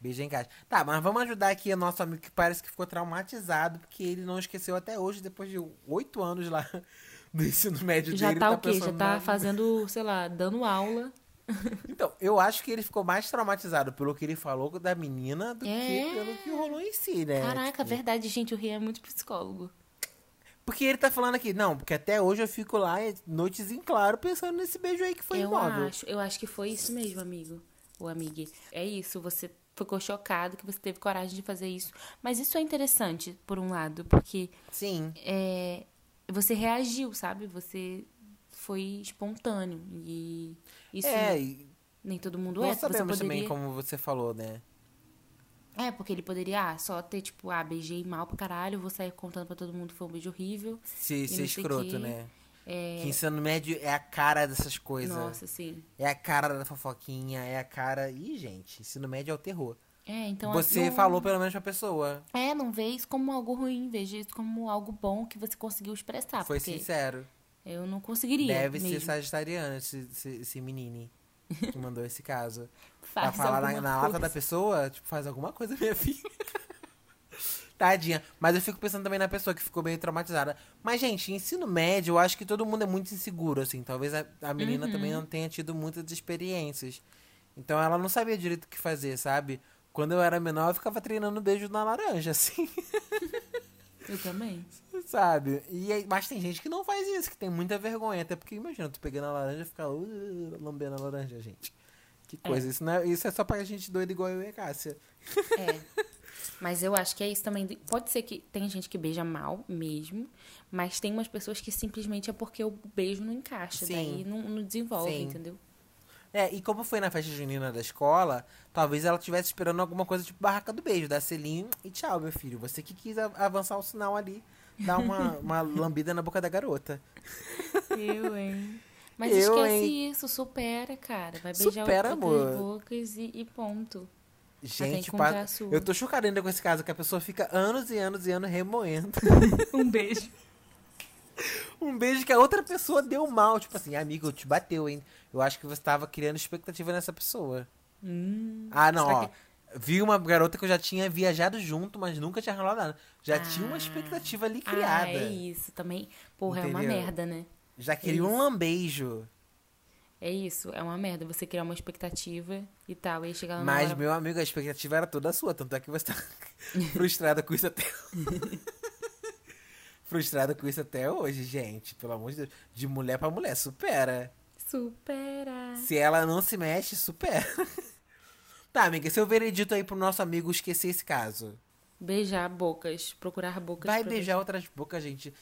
Speaker 2: Beijo é encaixe. Tá, mas vamos ajudar aqui o nosso amigo que parece que ficou traumatizado, porque ele não esqueceu até hoje, depois de oito anos lá [LAUGHS] do ensino médio
Speaker 3: Já
Speaker 2: dele.
Speaker 3: tá
Speaker 2: ele
Speaker 3: o quê? Já tá fazendo, sei lá, dando aula. [LAUGHS]
Speaker 2: Então, eu acho que ele ficou mais traumatizado pelo que ele falou da menina do
Speaker 3: É.
Speaker 2: que pelo que rolou em si, né?
Speaker 3: Caraca,
Speaker 2: Tipo,
Speaker 3: verdade, gente, o Rio é muito psicólogo.
Speaker 2: Porque ele tá falando aqui, não, porque até hoje eu fico lá, noites em claro, pensando nesse beijo aí que foi
Speaker 3: eu
Speaker 2: imóvel.
Speaker 3: acho, eu acho que foi isso mesmo, amigo. Ou amiga. É isso, você ficou chocado que você teve coragem de fazer isso. Mas isso é interessante, por um lado, porque
Speaker 2: Sim.
Speaker 3: é, você reagiu, sabe? Você foi espontâneo. E isso
Speaker 2: É, e
Speaker 3: nem todo mundo
Speaker 2: não
Speaker 3: é. Você
Speaker 2: sabemos
Speaker 3: poderia...
Speaker 2: também como você falou, né?
Speaker 3: É, porque ele poderia ah, só ter, tipo, ah, beijei mal pra caralho, vou sair contando pra todo mundo que foi um beijo horrível.
Speaker 2: Se, ser escroto,
Speaker 3: quê.
Speaker 2: né?
Speaker 3: É...
Speaker 2: Que ensino médio é a cara dessas coisas.
Speaker 3: Nossa, sim.
Speaker 2: É a cara da fofoquinha, é a cara. Ih, gente, ensino médio é o terror.
Speaker 3: É, então...
Speaker 2: você
Speaker 3: não-
Speaker 2: falou pelo menos pra pessoa.
Speaker 3: É, não vê isso como algo ruim, veja isso como algo bom que você conseguiu expressar.
Speaker 2: Foi sincero.
Speaker 3: eu não conseguiria
Speaker 2: Deve
Speaker 3: mesmo.
Speaker 2: ser sagitariano esse, esse, esse menino que mandou esse caso. [LAUGHS]
Speaker 3: Faz
Speaker 2: pra falar na, na lata da pessoa, tipo, faz alguma coisa, minha filha. [LAUGHS] Tadinha. Mas eu fico pensando também na pessoa que ficou meio traumatizada. Mas, gente, ensino médio, eu acho que todo mundo é muito inseguro, assim. Talvez a, a menina também não tenha tido muitas experiências. Então ela não sabia direito o que fazer, sabe? Quando eu era menor, eu ficava treinando beijo na laranja, [LAUGHS] assim.
Speaker 3: Eu também.
Speaker 2: sabe? E aí- mas tem gente que não faz isso, que tem muita vergonha. Até porque, imagina, tu pegando a laranja e ficar uh, lambendo a laranja, gente. Que coisa. Isso, não é, isso é só pra gente doida igual eu e a Cássia.
Speaker 3: É. [LAUGHS] Mas eu acho que é isso também. Pode ser que tem gente que beija mal mesmo, mas tem umas pessoas que simplesmente é porque o beijo não encaixa,
Speaker 2: Sim.
Speaker 3: daí não, não desenvolve,
Speaker 2: Sim.
Speaker 3: entendeu?
Speaker 2: É, e como foi na festa junina da escola, talvez ela estivesse esperando alguma coisa tipo barraca do beijo, dar selinho e tchau, meu filho. Você que quis avançar o sinal ali, dar uma, [LAUGHS] uma lambida na boca da garota.
Speaker 3: Eu, hein? Mas
Speaker 2: Eu,
Speaker 3: esquece
Speaker 2: hein?
Speaker 3: isso, supera, cara. Vai beijar
Speaker 2: Supera,
Speaker 3: outras
Speaker 2: amor.
Speaker 3: bocas e, e ponto.
Speaker 2: Gente, eu tô chocado ainda com esse caso, que a pessoa fica anos e anos e anos remoendo. [LAUGHS]
Speaker 3: Um beijo.
Speaker 2: Um beijo que a outra pessoa deu mal. Tipo assim, amigo, te bateu, hein? Eu acho que você tava criando expectativa nessa pessoa.
Speaker 3: Hum,
Speaker 2: Ah, não, ó. Vi uma garota que eu já tinha viajado junto, mas nunca tinha rolado nada. Já tinha uma
Speaker 3: Ah.
Speaker 2: expectativa ali criada.
Speaker 3: Ah, é isso também. Porra, é uma
Speaker 2: Entendeu?
Speaker 3: merda, né?
Speaker 2: Já queria um lambejo.
Speaker 3: É isso, é uma merda você criar uma expectativa e tal, e aí chegar lá
Speaker 2: Mas,
Speaker 3: hora...
Speaker 2: meu amigo, a expectativa era toda sua. Tanto é que você tá [LAUGHS] frustrada com isso até [LAUGHS] Frustrada com isso até hoje, gente. Pelo amor de Deus. De mulher pra mulher, supera.
Speaker 3: Supera.
Speaker 2: Se ela não se mexe, supera. [LAUGHS] tá, amiga, seu veredito aí pro nosso amigo esquecer esse caso.
Speaker 3: Beijar bocas, procurar bocas.
Speaker 2: Vai
Speaker 3: pra
Speaker 2: beijar outras bocas, gente.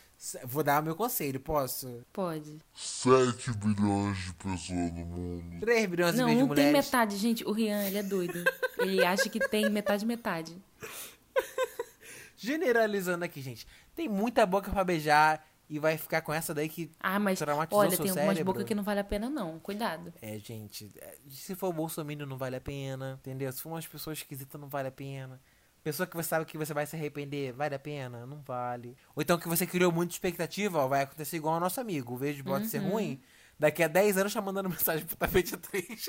Speaker 2: Vou dar o meu conselho, posso?
Speaker 3: Pode.
Speaker 4: 7 bilhões de pessoas no mundo.
Speaker 2: 3 bilhões e
Speaker 3: Não,
Speaker 2: meio de
Speaker 3: não tem
Speaker 2: mulheres.
Speaker 3: metade, gente. O Rian, ele é doido. ele acha que tem metade, metade. [LAUGHS]
Speaker 2: Generalizando aqui, gente. Tem muita boca pra beijar e vai ficar com essa daí que
Speaker 3: Ah, mas
Speaker 2: traumatizou
Speaker 3: olha,
Speaker 2: seu
Speaker 3: tem algumas
Speaker 2: cérebro.
Speaker 3: bocas que não vale a pena, não. Cuidado.
Speaker 2: É, gente, é, se for o Bolsonaro não vale a pena, entendeu? Se for umas pessoas esquisitas não vale a pena. Pessoa que você sabe que você vai se arrepender, vale a pena? Não vale. Ou então que você criou muita expectativa, ó, vai acontecer igual ao nosso amigo. O vez de pode ser ruim, daqui a 10 anos tá mandando [LAUGHS] mensagem pro tapete 3.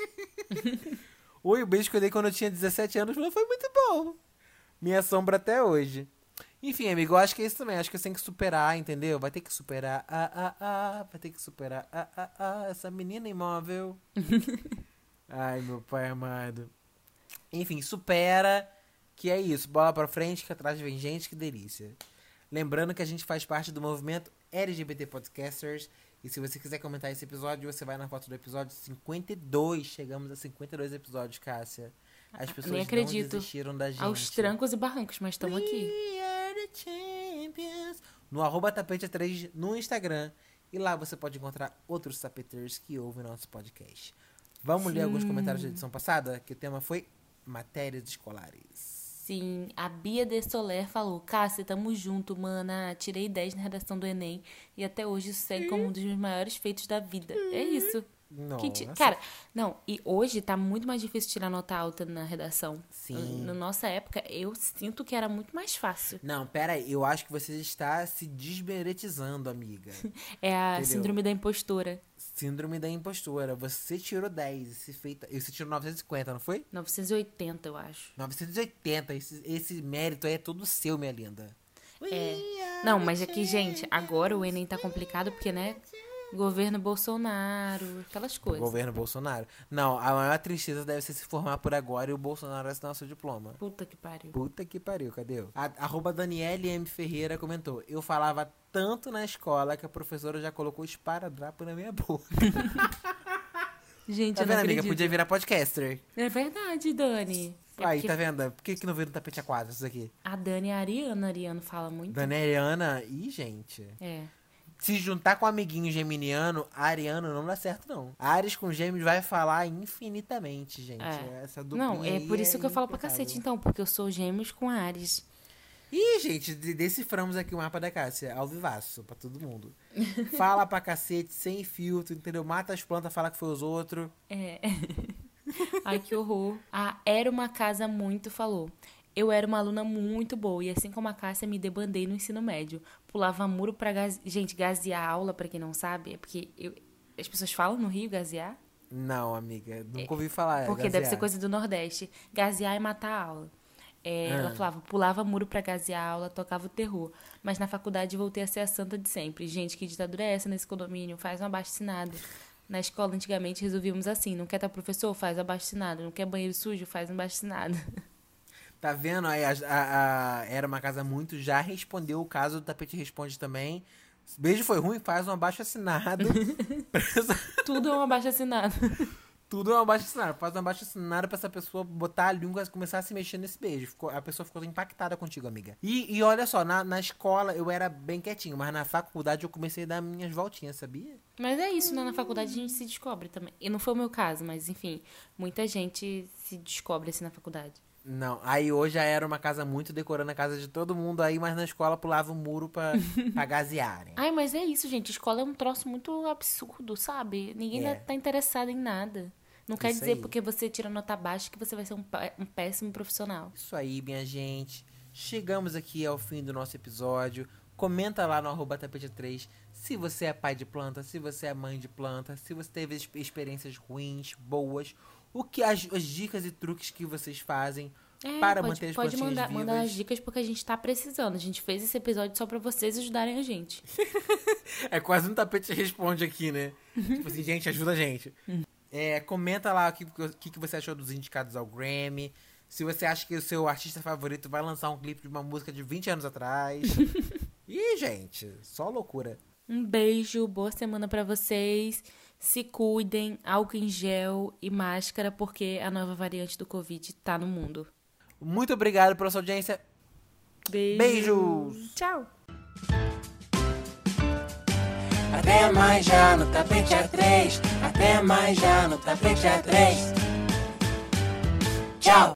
Speaker 2: Oi, [LAUGHS] o beijo que eu dei quando eu tinha 17 anos não foi muito bom. Minha sombra até hoje. Enfim, amigo, eu acho que é isso também. Acho que você tem que superar, entendeu? Vai ter que superar. Ah, ah, ah. Vai ter que superar. Ah, ah, ah. Essa menina imóvel. [LAUGHS] Ai, meu pai amado. Enfim, supera. Que é isso. Bola pra frente, que atrás vem gente, que delícia. Lembrando que a gente faz parte do movimento LGBT Podcasters. E se você quiser comentar esse episódio, você vai na foto do episódio 52. Chegamos a 52 episódios, Cássia. As pessoas
Speaker 3: Nem acredito.
Speaker 2: não desistiram da gente.
Speaker 3: Aos trancos e barrancos, mas estamos aqui.
Speaker 2: No arroba tapete 3 no Instagram. E lá você pode encontrar outros tapeteiros que ouvem nosso podcast. Vamos ler alguns comentários da edição passada? Que o tema foi matérias escolares.
Speaker 3: Sim, a Bia de Soler falou: Cássia, tamo junto, mana. Tirei 10 na redação do Enem e até hoje isso segue como um dos meus maiores feitos da vida. É isso.
Speaker 2: Nossa.
Speaker 3: Que ti- Cara, não, e hoje tá muito mais difícil tirar nota alta na redação.
Speaker 2: Sim.
Speaker 3: Na nossa época, eu sinto que era muito mais fácil.
Speaker 2: Não, pera aí. Eu acho que você está se desmeretizando, amiga. [LAUGHS]
Speaker 3: É a
Speaker 2: Entendeu?
Speaker 3: síndrome da impostora.
Speaker 2: Síndrome da impostora. Você tirou 10. Esse feita... Você tirou 950, não foi?
Speaker 3: 980, eu acho.
Speaker 2: 980. Esse, esse mérito aí é todo seu, minha linda.
Speaker 3: É. Não, mas aqui, gente, agora o Enem tá complicado porque, né? Governo Bolsonaro, aquelas coisas.
Speaker 2: Governo Bolsonaro. Não, a maior tristeza deve ser se formar por agora e o Bolsonaro assinar seu diploma.
Speaker 3: Puta que pariu.
Speaker 2: Puta que pariu, cadê? A, arroba Daniele M. Ferreira comentou. Eu falava tanto na escola que a professora já colocou esparadrapo na minha boca. [LAUGHS]
Speaker 3: Gente,
Speaker 2: Tá vendo, amiga? Podia virar podcaster.
Speaker 3: É verdade, Dani. É
Speaker 2: Aí,
Speaker 3: porque
Speaker 2: tá vendo? Por que, que não veio no tapete A4 isso aqui?
Speaker 3: A Dani é a Ariana. A Ariana fala muito.
Speaker 2: Danieliana, ih, gente.
Speaker 3: É.
Speaker 2: Se juntar com um amiguinho geminiano, ariano não dá certo, não. Ares com gêmeos vai falar infinitamente, gente.
Speaker 3: É.
Speaker 2: Essa duplinha
Speaker 3: Não, é por isso que eu falo pra cacete, então, porque eu sou gêmeos com Ares.
Speaker 2: Ih, gente, de- deciframos aqui o mapa da Cássia, ao vivaço, pra todo mundo. [LAUGHS] Fala pra cacete, sem filtro, entendeu? Mata as plantas, fala que foi os outros.
Speaker 3: É. [LAUGHS] Ai, que horror. A Era Uma Casa Muito falou. Eu era uma aluna muito boa e assim como a Cássia me debandei no ensino médio. Pulava muro pra gaze... Gente, gazear a aula, pra quem não sabe, é porque eu- as pessoas falam no Rio gazear?
Speaker 2: Não, amiga, nunca ouvi falar.
Speaker 3: Porque
Speaker 2: gazear.
Speaker 3: deve ser coisa do Nordeste. Gazear é matar a aula. É, Ela falava, pulava muro pra gasear a aula, tocava o terror. Mas na faculdade voltei a ser a santa de sempre. Gente, que ditadura é essa nesse condomínio? Faz um abaixo-assinado. Na escola, antigamente, resolvíamos assim. Não quer estar professor? Faz abaixo-assinado. Não quer banheiro sujo? Faz um abaixo-assinado. [LAUGHS]
Speaker 2: Tá vendo? Aí a, a- a- era uma casa muito, já respondeu o caso do tapete responde também. Beijo foi ruim, faz um abaixo assinado. [LAUGHS]
Speaker 3: Tudo é um abaixo-assinado.
Speaker 2: Tudo é um abaixo assinado. Faz um abaixo assinado pra essa pessoa botar a língua e começar a se mexer nesse beijo. Ficou- a pessoa ficou impactada contigo, amiga. E, e olha só, na, na escola eu era bem quietinho, mas na faculdade eu comecei a dar minhas voltinhas, sabia?
Speaker 3: Mas é isso, né? Na faculdade a gente se descobre também. E não foi o meu caso, mas enfim, muita gente se descobre assim na faculdade.
Speaker 2: Não, aí hoje já era uma casa muito decorando a casa de todo mundo aí, mas na escola pulava o muro pra, [LAUGHS] pra gasearem.
Speaker 3: Ai, mas é isso, gente. Escola é um troço muito absurdo, sabe? Ninguém
Speaker 2: É.
Speaker 3: tá interessado em nada. Não quer
Speaker 2: Isso
Speaker 3: dizer
Speaker 2: aí.
Speaker 3: porque você tira nota baixa que você vai ser um, um péssimo profissional.
Speaker 2: Isso aí, minha gente. Chegamos aqui ao fim do nosso episódio. Comenta lá no arroba tapete 3 se você é pai de planta, se você é mãe de planta, se você teve ex- experiências ruins, boas, o que as, as dicas e truques que vocês fazem
Speaker 3: É,
Speaker 2: para
Speaker 3: pode,
Speaker 2: manter as
Speaker 3: pode mandar,
Speaker 2: vivas.
Speaker 3: mandar as dicas porque a gente tá precisando. A gente fez esse episódio só pra vocês ajudarem a gente. [LAUGHS]
Speaker 2: É quase um tapete responde aqui, né? [LAUGHS] tipo assim, gente, ajuda a gente. É, comenta lá o que, que, que você achou dos indicados ao Grammy. Se você acha que o seu artista favorito vai lançar um clipe de uma música de 20 anos atrás. [LAUGHS] Ih, gente, só loucura.
Speaker 3: Um beijo, boa semana pra vocês. Se cuidem, álcool em gel e máscara, porque a nova variante do Covid tá no mundo.
Speaker 2: Muito obrigado pela sua audiência.
Speaker 3: Beijo.
Speaker 2: Beijos.
Speaker 3: Tchau.
Speaker 1: Até mais já no tapete A3. Até mais já no tapete A3. Tchau.